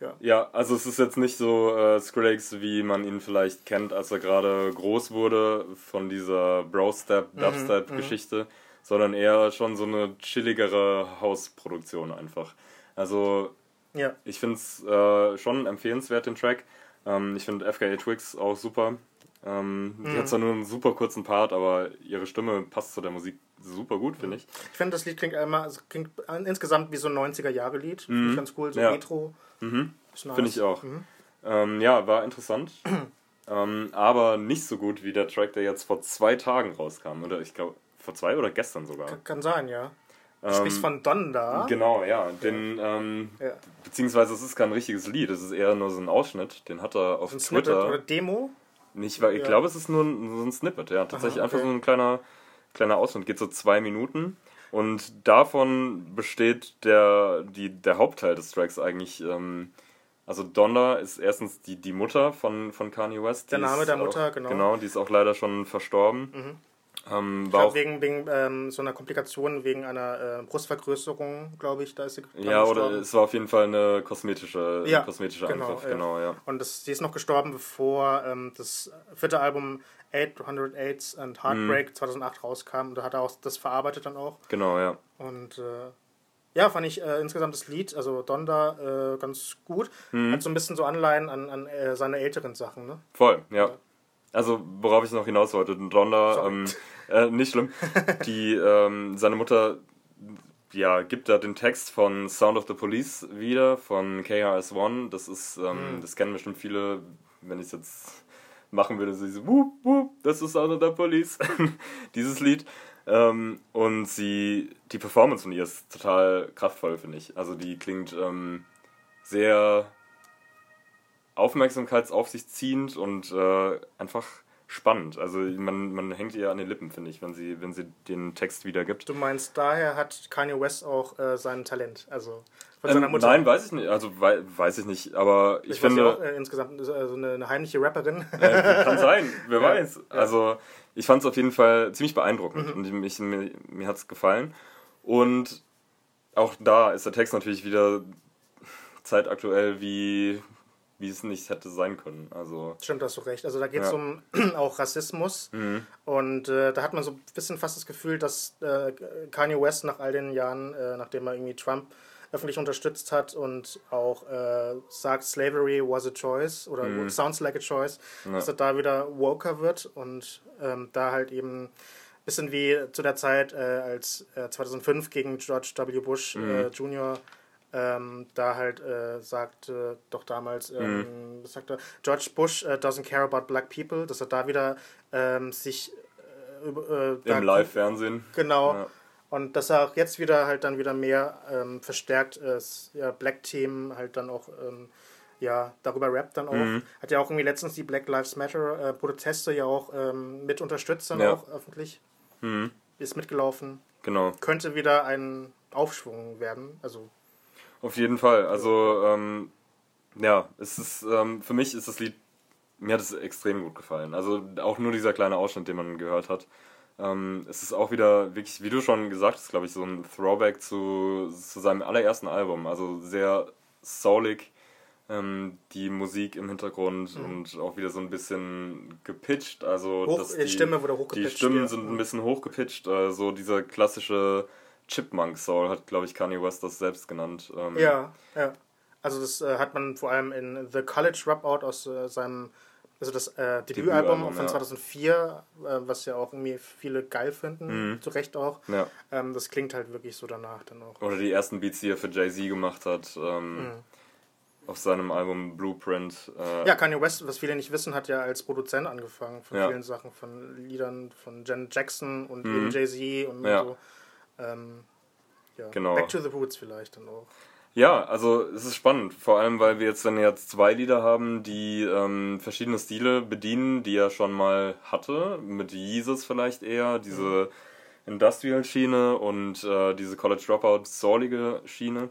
Ja. ja, also es ist jetzt nicht so äh, Skrillex, wie man ihn vielleicht kennt, als er gerade groß wurde von dieser Bro-Step, mhm, Dubstep-Geschichte. Mhm sondern eher schon so eine chilligere Hausproduktion einfach. Also ja. ich finde es äh, schon empfehlenswert, den Track. Ähm, ich finde FKA Twix auch super. Ähm, mhm. Die hat zwar nur einen super kurzen Part, aber ihre Stimme passt zu der Musik super gut, finde ich. Ich finde, das Lied klingt einmal, also klingt insgesamt wie so ein 90er-Jahre-Lied. Mhm. Finde ich ganz cool, so ja. Retro. Mhm. Nice. Finde ich auch. Mhm. Ähm, ja, war interessant. [clears throat] ähm, aber nicht so gut wie der Track, der jetzt vor zwei Tagen rauskam. Oder ich glaube, vor zwei oder gestern sogar. Kann sein, ja. Du ähm, sprichst von Donda. Genau, ja. Den, ähm, ja. Beziehungsweise es ist kein richtiges Lied, es ist eher nur so ein Ausschnitt. Den hat er auf ein Twitter. Snippet oder Demo? Nicht, ich ja. glaube, es ist nur ein, so ein Snippet, ja. Tatsächlich Aha, okay. einfach so ein kleiner, kleiner Ausschnitt. Geht so zwei Minuten. Und davon besteht der, die, der Hauptteil des Tracks eigentlich. Ähm, also Donda ist erstens die, die Mutter von, von Kanye West. Der Name der Mutter, auch, genau. Genau, die ist auch leider schon verstorben. Mhm. Ähm, war auch wegen, wegen ähm, so einer Komplikation, wegen einer äh, Brustvergrößerung, glaube ich, da ist sie Ja, oder gestorben. es war auf jeden Fall eine kosmetische, ja, kosmetischer genau, Angriff, ja. genau, ja. Und das, sie ist noch gestorben, bevor ähm, das vierte Album 808 and Heartbreak mhm. 2008 rauskam. Und da hat er auch das verarbeitet dann auch. Genau, ja. Und äh, ja, fand ich äh, insgesamt das Lied, also Donda, äh, ganz gut. Mhm. Hat so ein bisschen so Anleihen an, an äh, seine älteren Sachen, ne? Voll, ja. ja. Also, worauf ich noch hinaus wollte, Donda, ähm, äh, nicht schlimm, [laughs] die, ähm, seine Mutter ja, gibt da den Text von Sound of the Police wieder, von KRS-One. Das ist, ähm, mhm. das kennen bestimmt viele, wenn ich es jetzt machen würde, so diese Wup, Wup, das ist Sound of the Police, [laughs] dieses Lied. Ähm, und sie, die Performance von ihr ist total kraftvoll, finde ich. Also die klingt ähm, sehr Aufmerksamkeitsauf sich ziehend und äh, einfach spannend. Also man, man hängt ihr an den Lippen, finde ich, wenn sie, wenn sie den Text wiedergibt. Du meinst, daher hat Kanye West auch äh, sein Talent, also von seiner ähm, Mutter? Nein, weiß ich nicht. Also wei weiß ich nicht, aber ich, ich finde... Auch, äh, insgesamt so eine, eine, heimliche Rapperin. Äh, kann sein, [laughs] wer weiß. Ja. Also ich fand es auf jeden Fall ziemlich beeindruckend mhm. und ich, mir, mir hat es gefallen. Und auch da ist der Text natürlich wieder zeitaktuell wie wie es nicht hätte sein können. Also Stimmt, hast du recht. Also da geht es ja. um [clears throat] auch Rassismus mhm. und äh, da hat man so ein bisschen fast das Gefühl, dass äh, Kanye West nach all den Jahren, äh, nachdem er irgendwie Trump öffentlich unterstützt hat und auch äh, sagt, Slavery was a choice oder mhm. sounds like a choice, ja. dass er da wieder woker wird und ähm, da halt eben bisschen wie zu der Zeit, äh, als 2005 gegen George W. Bush mhm. Äh, Jr ähm, da halt äh, sagte doch damals, ähm, mhm. was sagt er, George Bush uh, doesn't care about black people, dass er da wieder ähm, sich äh, äh im Live-Fernsehen genau ja. und dass er auch jetzt wieder halt dann wieder mehr ähm, verstärkt äh, ja, Black-Themen halt dann auch ähm, ja, darüber rappt dann auch. Mhm. Hat ja auch irgendwie letztens die Black Lives Matter äh, Proteste ja auch ähm, mit unterstützt, dann Ja. auch öffentlich. Mhm. Ist mitgelaufen. Genau. Könnte wieder ein Aufschwung werden. Also, Auf jeden Fall. Also, ähm, ja, es ist, ähm, für mich ist das Lied, mir hat es extrem gut gefallen. Also auch nur dieser kleine Ausschnitt, den man gehört hat. Ähm, es ist auch wieder wirklich, wie du schon gesagt hast, glaube ich, so ein Throwback zu, zu seinem allerersten Album. Also sehr soulig, ähm, die Musik im Hintergrund und auch wieder so ein bisschen gepitcht. Also Hoch- dass die Stimme wurde Die hochgepitcht, Stimmen ja. sind ein bisschen hochgepitcht. Äh, so dieser klassische Chipmunk Soul hat, glaube ich, Kanye West das selbst genannt. Ähm, ja, ja. Also, das äh, hat man vor allem in The College Dropout aus äh, seinem, also das äh, Debütalbum Debütalbum, von ja. 2004, äh, was ja auch irgendwie viele geil finden, Mhm. zu Recht auch. Ja. Ähm, das klingt halt wirklich so danach dann auch. Oder die ersten Beats, die er für Jay-Z gemacht hat, ähm, auf seinem Album Blueprint. Äh, Mhm. Ja, Kanye West, was viele nicht wissen, hat ja als Produzent angefangen von Ja. vielen Sachen, von Liedern von Janet Jackson und Mhm. Jay-Z und Ja. so. Ähm, ja. Genau. Back to the Roots vielleicht dann auch. Ja, also es ist spannend, vor allem weil wir jetzt dann jetzt zwei Lieder haben, die ähm, verschiedene Stile bedienen, die er schon mal hatte, mit Jesus vielleicht eher, diese Industrial-Schiene und äh, diese College Dropout soulige Schiene.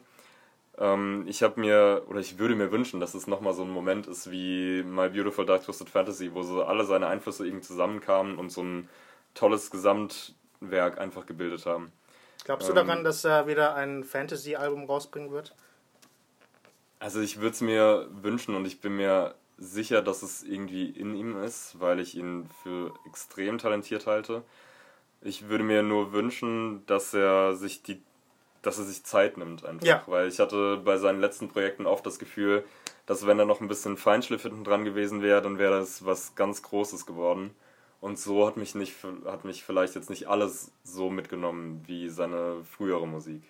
Ähm, ich habe mir, oder ich würde mir wünschen, dass es nochmal so ein Moment ist wie My Beautiful Dark Twisted Fantasy, wo so alle seine Einflüsse irgendwie zusammenkamen und so ein tolles Gesamtwerk einfach gebildet haben. Glaubst du Ähm. daran, dass er wieder ein Fantasy-Album rausbringen wird? Also ich würde es mir wünschen und ich bin mir sicher, dass es irgendwie in ihm ist, weil ich ihn für extrem talentiert halte. Ich würde mir nur wünschen, dass er sich die dass er sich Zeit nimmt einfach, Ja. weil ich hatte bei seinen letzten Projekten oft das Gefühl, dass wenn da noch ein bisschen Feinschliff hinten dran gewesen wäre, dann wäre das was ganz Großes geworden. Und so hat mich nicht hat mich vielleicht jetzt nicht alles so mitgenommen wie seine frühere Musik.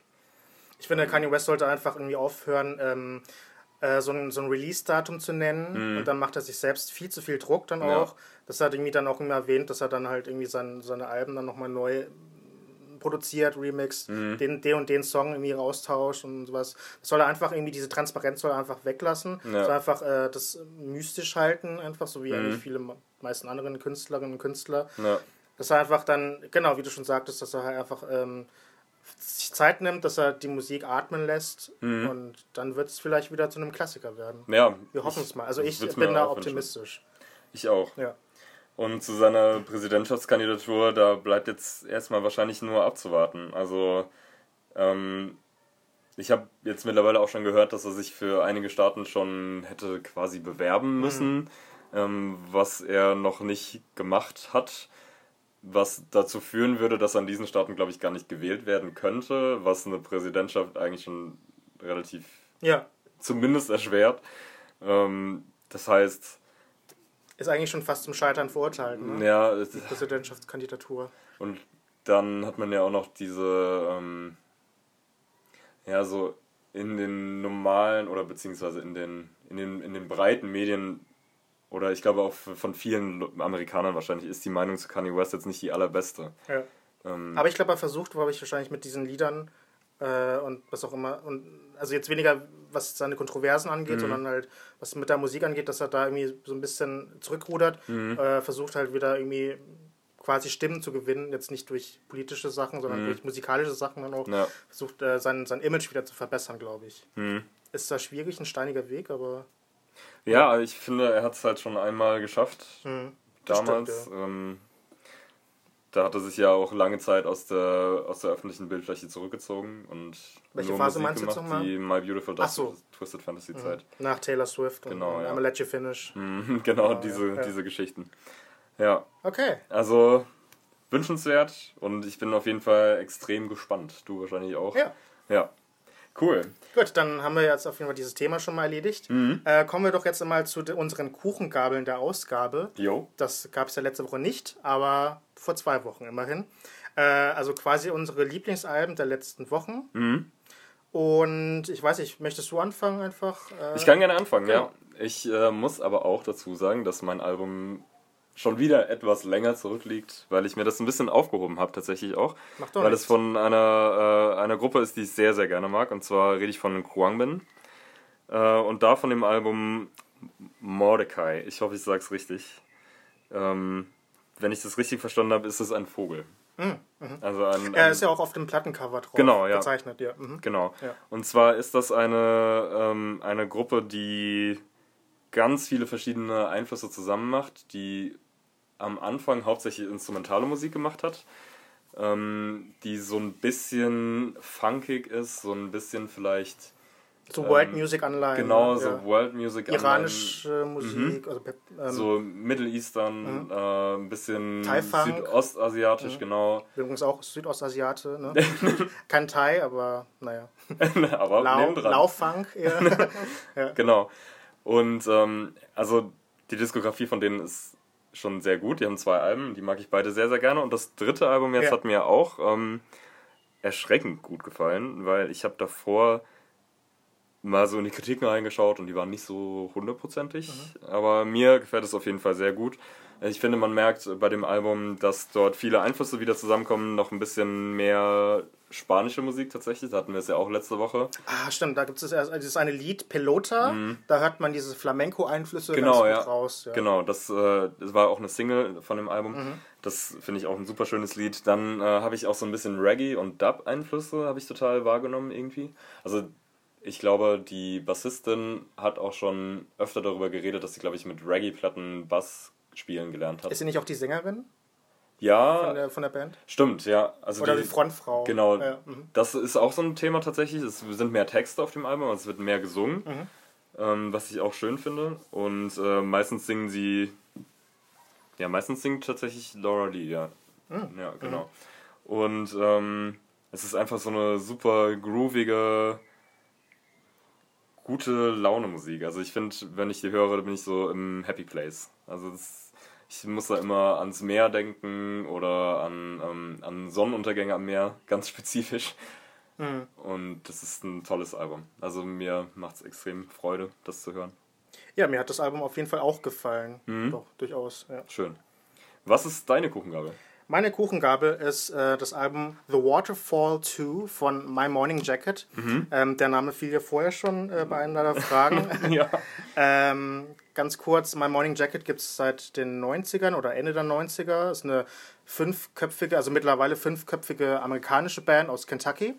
Ich finde, Kanye West sollte einfach irgendwie aufhören, ähm, äh, so ein, so ein Release-Datum zu nennen. Und dann macht er sich selbst viel zu viel Druck dann Mhm. Ja. auch. Das hat irgendwie dann auch immer erwähnt, dass er dann halt irgendwie sein, seine Alben dann nochmal neu produziert, remixt, Mhm. den, den und den Song irgendwie austauscht und sowas. Das soll er einfach irgendwie, diese Transparenz soll er einfach weglassen. Ja. Soll einfach äh, das mystisch halten, einfach so wie Mhm. eigentlich viele me- meisten anderen Künstlerinnen und Künstler. Ja. Dass er einfach dann, genau, wie du schon sagtest, dass er halt einfach ähm, sich Zeit nimmt, dass er die Musik atmen lässt und dann wird es vielleicht wieder zu einem Klassiker werden. Ja, Wir hoffen es mal. Also ich bin da optimistisch. Ich auch. Ja. Und zu seiner Präsidentschaftskandidatur, da bleibt jetzt erstmal wahrscheinlich nur abzuwarten. Also, ähm, ich habe jetzt mittlerweile auch schon gehört, dass er sich für einige Staaten schon hätte quasi bewerben müssen, ähm, was er noch nicht gemacht hat. Was dazu führen würde, dass in diesen Staaten, glaube ich, gar nicht gewählt werden könnte, was eine Präsidentschaft eigentlich schon relativ Ja, zumindest erschwert. Ähm, das heißt, ist eigentlich schon fast zum Scheitern verurteilt, ne? ja, es- Präsidentschaftskandidatur. Und dann hat man ja auch noch diese, ähm, ja, so in den normalen oder beziehungsweise in den, in den, in den breiten Medien oder ich glaube auch von vielen Amerikanern wahrscheinlich ist die Meinung zu Kanye West jetzt nicht die allerbeste. Ja. Ähm, Aber ich glaube, er versucht, glaube ich, wahrscheinlich mit diesen Liedern äh, und was auch immer, und also jetzt weniger, was seine Kontroversen angeht, Mhm. sondern halt, was mit der Musik angeht, dass er da irgendwie so ein bisschen zurückrudert, Mhm. äh, versucht halt wieder irgendwie quasi Stimmen zu gewinnen, jetzt nicht durch politische Sachen, sondern durch musikalische Sachen dann auch, Mhm. Ja. versucht äh, sein, sein Image wieder zu verbessern, glaube ich. Mhm. Ist da schwierig, ein steiniger Weg, aber ja, ich finde, er hat es halt schon einmal geschafft. hm, das damals. stimmt, ähm, da hat er sich ja auch lange Zeit aus der, aus der öffentlichen Bildfläche zurückgezogen und Welche nur Phase Musik meinst du jetzt gemacht, nochmal? die My Beautiful Ach so. Twisted Fantasy Zeit. nach Taylor Swift Genau, und ja. I'ma Let You Finish. Mhm, [laughs] genau, Ja, diese, ja. diese Geschichten. Ja, Okay. also wünschenswert und ich bin auf jeden Fall extrem gespannt. Du wahrscheinlich auch. Ja. Ja. Cool. Gut, dann haben wir jetzt auf jeden Fall dieses Thema schon mal erledigt. Mhm. Äh, kommen wir doch jetzt einmal zu unseren Kuchengabeln der Ausgabe. Jo. Das gab es ja letzte Woche nicht, aber vor zwei Wochen immerhin. Äh, also quasi unsere Lieblingsalben der letzten Wochen. Mhm. Und ich weiß nicht, möchtest du anfangen einfach? Äh, Ich kann gerne anfangen, Genau. ja. Ich äh, muss aber auch dazu sagen, dass mein Album schon wieder etwas länger zurückliegt, weil ich mir das ein bisschen aufgehoben habe, tatsächlich auch. Macht doch weil nichts. es von einer, äh, einer Gruppe ist, die ich sehr, sehr gerne mag. Und zwar rede ich von Kwangbin. Äh, und da von dem Album Mordecai. Ich hoffe, ich sage es richtig. Ähm, wenn ich das richtig verstanden habe, ist es ein Vogel. Mhm. Also ein, Er ein, ist ja auch auf dem Plattencover drauf Genau, ja. gezeichnet. Ja. Mhm. Genau. Ja. Und zwar ist das eine, ähm, eine Gruppe, die ganz viele verschiedene Einflüsse zusammen macht, die am Anfang hauptsächlich instrumentale Musik gemacht hat, ähm, die so ein bisschen funkig ist, so ein bisschen vielleicht So World Ähm, Music Anleihen. genau ja. so World Music Iranische Musik, also ähm, so Middle Eastern, äh, ein bisschen südostasiatisch, genau. übrigens auch Südostasiate. Ne? [laughs] Kein Thai, aber naja. [laughs] Aber Lau, nebendran. Laufunk eher. [laughs] Genau. Und ähm, also die Diskografie von denen ist schon sehr gut. Die haben zwei Alben, die mag ich beide sehr, sehr gerne. Und das dritte Album jetzt Ja. hat mir auch ähm, erschreckend gut gefallen, weil ich habe davor mal so in die Kritiken reingeschaut und die waren nicht so hundertprozentig. Aber mir gefällt es auf jeden Fall sehr gut. Ich finde, man merkt bei dem Album, dass dort viele Einflüsse wieder zusammenkommen. Noch ein bisschen mehr spanische Musik tatsächlich. Da hatten wir es ja auch letzte Woche. Ah, stimmt, da gibt es erst dieses eine Lied, Pelota, da hört man diese Flamenco-Einflüsse Mhm. Genau, ganz ja. raus. Ja. Genau, das, äh, das war auch eine Single von dem Album. Mhm. Das finde ich auch ein super schönes Lied. Dann äh, habe ich auch so ein bisschen Reggae- und Dub-Einflüsse, habe ich total wahrgenommen irgendwie. Also ich glaube, die Bassistin hat auch schon öfter darüber geredet, dass sie, glaube ich, mit Reggae-Platten Bass spielen gelernt hat. Ist sie nicht auch die Sängerin von Ja, der, von der Band? stimmt, ja. Also Oder die Frontfrau? Genau, Ja, mhm. das ist auch so ein Thema tatsächlich. Es sind mehr Texte auf dem Album, also es wird mehr gesungen, Mhm. ähm, was ich auch schön finde. Und äh, meistens singen sie, ja, meistens singt tatsächlich Laura Lee, ja. Mhm. Ja, genau. Und ähm, es ist einfach so eine super groovige, gute Laune Musik. Also ich finde, wenn ich die höre, bin ich so im Happy Place. Also das, ich muss da immer ans Meer denken oder an, ähm, an Sonnenuntergänge am Meer, [laughs] ganz spezifisch. Mhm. Und das ist ein tolles Album. Also mir macht es extrem Freude, das zu hören. Ja, mir hat das Album auf jeden Fall auch gefallen. Mhm. Doch, durchaus. Ja. Schön. Was ist deine Kuchengabel? Meine Kuchengabel ist äh, das Album The Waterfall 2 von My Morning Jacket. Mhm. Ähm, der Name fiel ja vorher schon äh, bei einer der Fragen. [laughs] ja. ähm, ganz kurz, My Morning Jacket gibt es seit den 90ern oder Ende der 90er. Ist eine fünfköpfige, also mittlerweile fünfköpfige amerikanische Band aus Kentucky.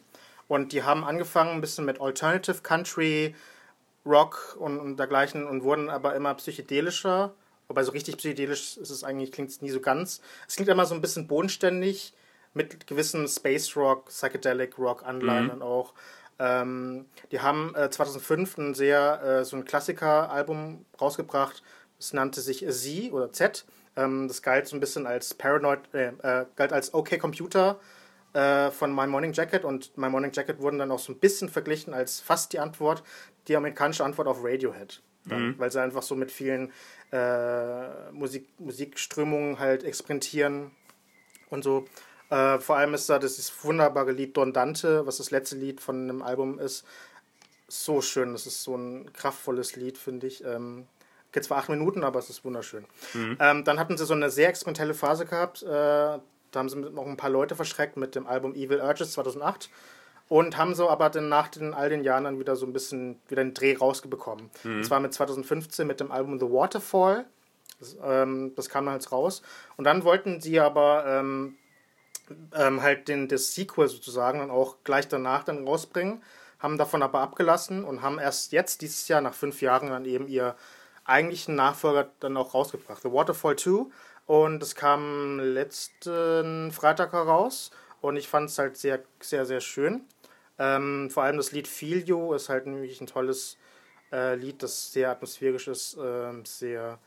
Und die haben angefangen ein bisschen mit Alternative Country, Rock und, und dergleichen und wurden aber immer psychedelischer. Wobei so richtig psychedelisch ist es eigentlich, klingt es nie so ganz. Es klingt immer so ein bisschen bodenständig mit gewissen Space Rock, Psychedelic Rock Anleihen und auch. Ähm, die haben äh, 2005 ein sehr, äh, so ein Klassiker-Album rausgebracht. Es nannte sich Z oder Z. Ähm, das galt so ein bisschen als Paranoid, äh, äh, galt als OK Computer äh, von My Morning Jacket und My Morning Jacket wurden dann auch so ein bisschen verglichen als fast die Antwort, die amerikanische Antwort auf Radiohead. Dann, Weil sie einfach so mit vielen äh, Musik, Musikströmungen halt experimentieren und so. Äh, vor allem ist da das wunderbare Lied Don Dante, was das letzte Lied von einem Album ist. So schön, das ist so ein kraftvolles Lied, finde ich. Ähm, geht zwar acht Minuten, aber es ist wunderschön. Ähm, dann hatten sie so eine sehr experimentelle Phase gehabt. Äh, da haben sie noch ein paar Leute verschreckt mit dem Album Evil Urges 2008 und haben so aber dann nach den, all den Jahren dann wieder so ein bisschen wieder einen Dreh rausbekommen. Das war mit 2015 mit dem Album The Waterfall. Das, ähm, das kam dann halt raus. Und dann wollten sie aber ähm, ähm, halt den, das Sequel sozusagen dann auch gleich danach dann rausbringen, haben davon aber abgelassen und haben erst jetzt dieses Jahr nach fünf Jahren dann eben ihr eigentlichen Nachfolger dann auch rausgebracht. The Waterfall 2 und es kam letzten Freitag heraus und ich fand es halt sehr, sehr, sehr schön. Ähm, vor allem das Lied Feel You ist halt nämlich ein tolles äh, Lied, das sehr atmosphärisch ist, ähm, sehr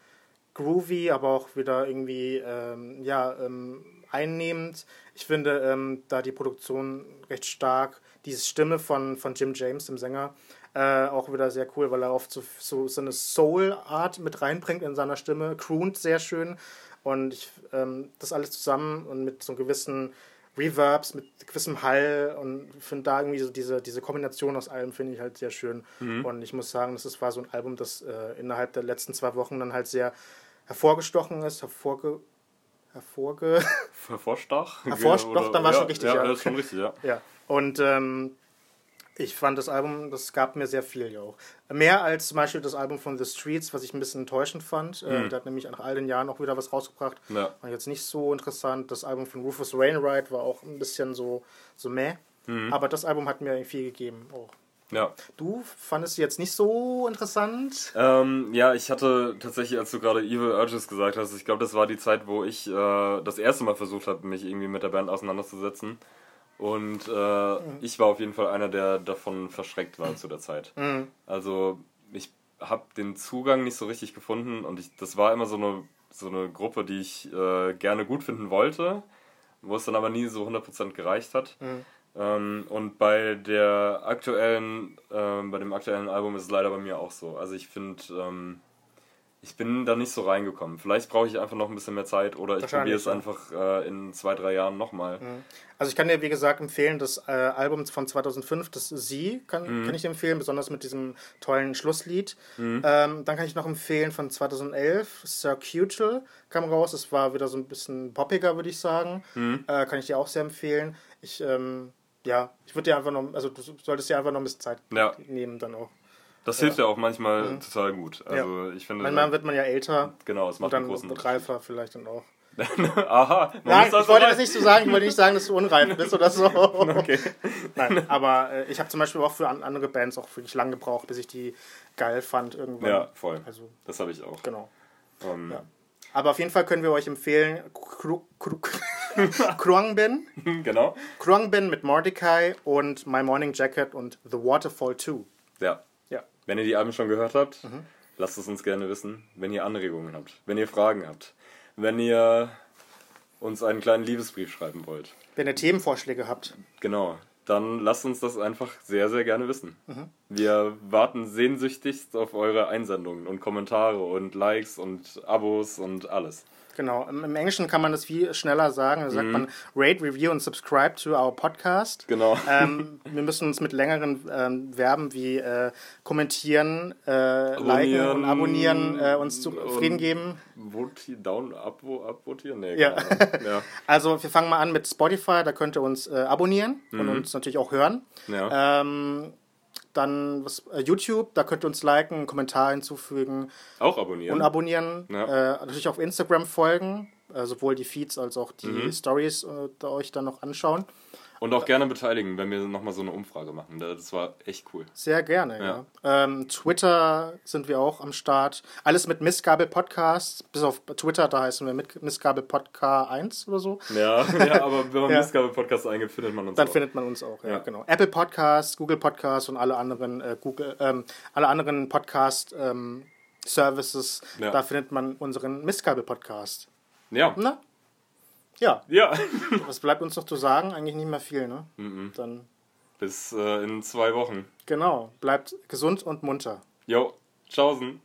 groovy, aber auch wieder irgendwie ähm, ja, ähm, einnehmend. Ich finde ähm, da die Produktion recht stark. Diese Stimme von, von Jim James, dem Sänger, äh, auch wieder sehr cool, weil er oft so, so, so eine Soul-Art mit reinbringt in seiner Stimme. Croont sehr schön. Und ich, ähm, das alles zusammen und mit so gewissen Reverbs, mit gewissem Hall und finde da irgendwie so diese, diese Kombination aus allem finde ich halt sehr schön. Und ich muss sagen, das ist- war so ein Album, das äh, innerhalb der letzten zwei Wochen dann halt sehr hervorgestochen ist, hervorge... hervorge Hervorstach? Hervorstach, [laughs] dann war ja, schon richtig, Ja, ja. das ist schon richtig, ja. Ja, und ähm, Ich fand das Album, das gab mir sehr viel ja auch. Mehr als zum Beispiel das Album von The Streets, was ich ein bisschen enttäuschend fand. Mhm. der hat nämlich nach all den Jahren auch wieder was rausgebracht. Ja. War jetzt nicht so interessant. Das Album von Rufus Wainwright war auch ein bisschen so, so meh. Mhm. Aber das Album hat mir viel gegeben auch. Ja. Du fandest sie jetzt nicht so interessant? Ähm, ja, ich hatte tatsächlich, als du gerade Evil Urges gesagt hast, ich glaube, das war die Zeit, wo ich äh, das erste Mal versucht habe, mich irgendwie mit der Band auseinanderzusetzen. Und äh, mhm. ich war auf jeden Fall einer, der davon verschreckt war zu der Zeit. Mhm. Also ich habe den Zugang nicht so richtig gefunden und ich, das war immer so eine, so eine Gruppe, die ich äh, gerne gut finden wollte, wo es dann aber nie so 100% gereicht hat. Mhm. Ähm, und bei der aktuellen, äh, bei dem aktuellen Album ist es leider bei mir auch so. Also ich finde, ähm, ich bin da nicht so reingekommen. Vielleicht brauche ich einfach noch ein bisschen mehr Zeit oder ich probiere es einfach äh, in zwei, drei Jahren nochmal. Mhm. Also ich kann dir, wie gesagt, empfehlen, das äh, Album von 2005, das Sie, kann, mhm. kann ich empfehlen, besonders mit diesem tollen Schlusslied. Mhm. Ähm, dann kann ich noch empfehlen von 2011, Circutal kam raus. Das war wieder so ein bisschen poppiger, würde ich sagen. Mhm. Äh, kann ich dir auch sehr empfehlen. Ich, ähm, ja, ich würde dir einfach noch, also du solltest dir einfach noch ein bisschen Zeit ja. nehmen dann auch. Das hilft ja, ja auch manchmal mhm. total gut. Also ja. ich finde. Manchmal wird man ja älter. Genau, es macht und dann einen großen reifer vielleicht dann auch. [laughs] Aha, Nein, ich wollte das nicht so sagen, ich wollte nicht sagen, dass du unreif [laughs] bist oder so. [laughs] okay. Nein, aber äh, ich habe zum Beispiel auch für andere Bands auch wirklich lang gebraucht, bis ich die geil fand irgendwann. Ja, voll. Also, das habe ich auch. Genau. Um, ähm, ja. Aber auf jeden Fall können wir euch empfehlen, Kruangbin. genau. Kruangbin mit Mordecai und My Morning Jacket und The Waterfall 2. Ja. Wenn ihr die Alben schon gehört habt, mhm. lasst es uns gerne wissen. Wenn ihr Anregungen habt, wenn ihr Fragen habt, wenn ihr uns einen kleinen Liebesbrief schreiben wollt. Wenn ihr Themenvorschläge habt. Genau, dann lasst uns das einfach sehr, sehr gerne wissen. Mhm. Wir warten sehnsüchtigst auf eure Einsendungen und Kommentare und Likes und Abos und alles. Genau, im Englischen kann man das viel schneller sagen. Da sagt mhm. man Rate, Review und Subscribe to our Podcast. Genau. Ähm, wir müssen uns mit längeren ähm, Verben wie äh, kommentieren, äh, liken und abonnieren äh, uns zufrieden geben. Voti down, ab, abvotieren? Nee, ja. ja. [laughs] Also wir fangen mal an mit Spotify, da könnt ihr uns äh, abonnieren mhm. und uns natürlich auch hören. Ja. Ähm, dann was, äh, YouTube, da könnt ihr uns liken, einen Kommentar hinzufügen. Auch abonnieren. Und abonnieren. Ja. Äh, natürlich auf Instagram folgen, äh, sowohl die Feeds als auch die mhm. Stories äh, euch dann noch anschauen. Und auch gerne beteiligen, wenn wir nochmal so eine Umfrage machen. Das war echt cool. Sehr gerne, ja. ja. Ähm, Twitter sind wir auch am Start. Alles mit Missgabel Podcasts. Bis auf Twitter, da heißen wir mit Missgabel Podcast 1 oder so. Ja, [laughs] ja aber wenn man ja. Missgabel Podcast eingibt, findet man uns Dann auch. findet man uns auch, ja, ja, genau. Apple Podcasts, Google Podcasts und alle anderen äh, Google, ähm, alle anderen Podcast ähm, Services. Da findet man unseren Missgabel Podcast. Ja. Na? Ja. Ja. [laughs] Was bleibt uns noch zu sagen? Eigentlich nicht mehr viel, ne? Mm -mm. Dann. Bis äh, in zwei Wochen. Genau. Bleibt gesund und munter. Jo. Tschaußen.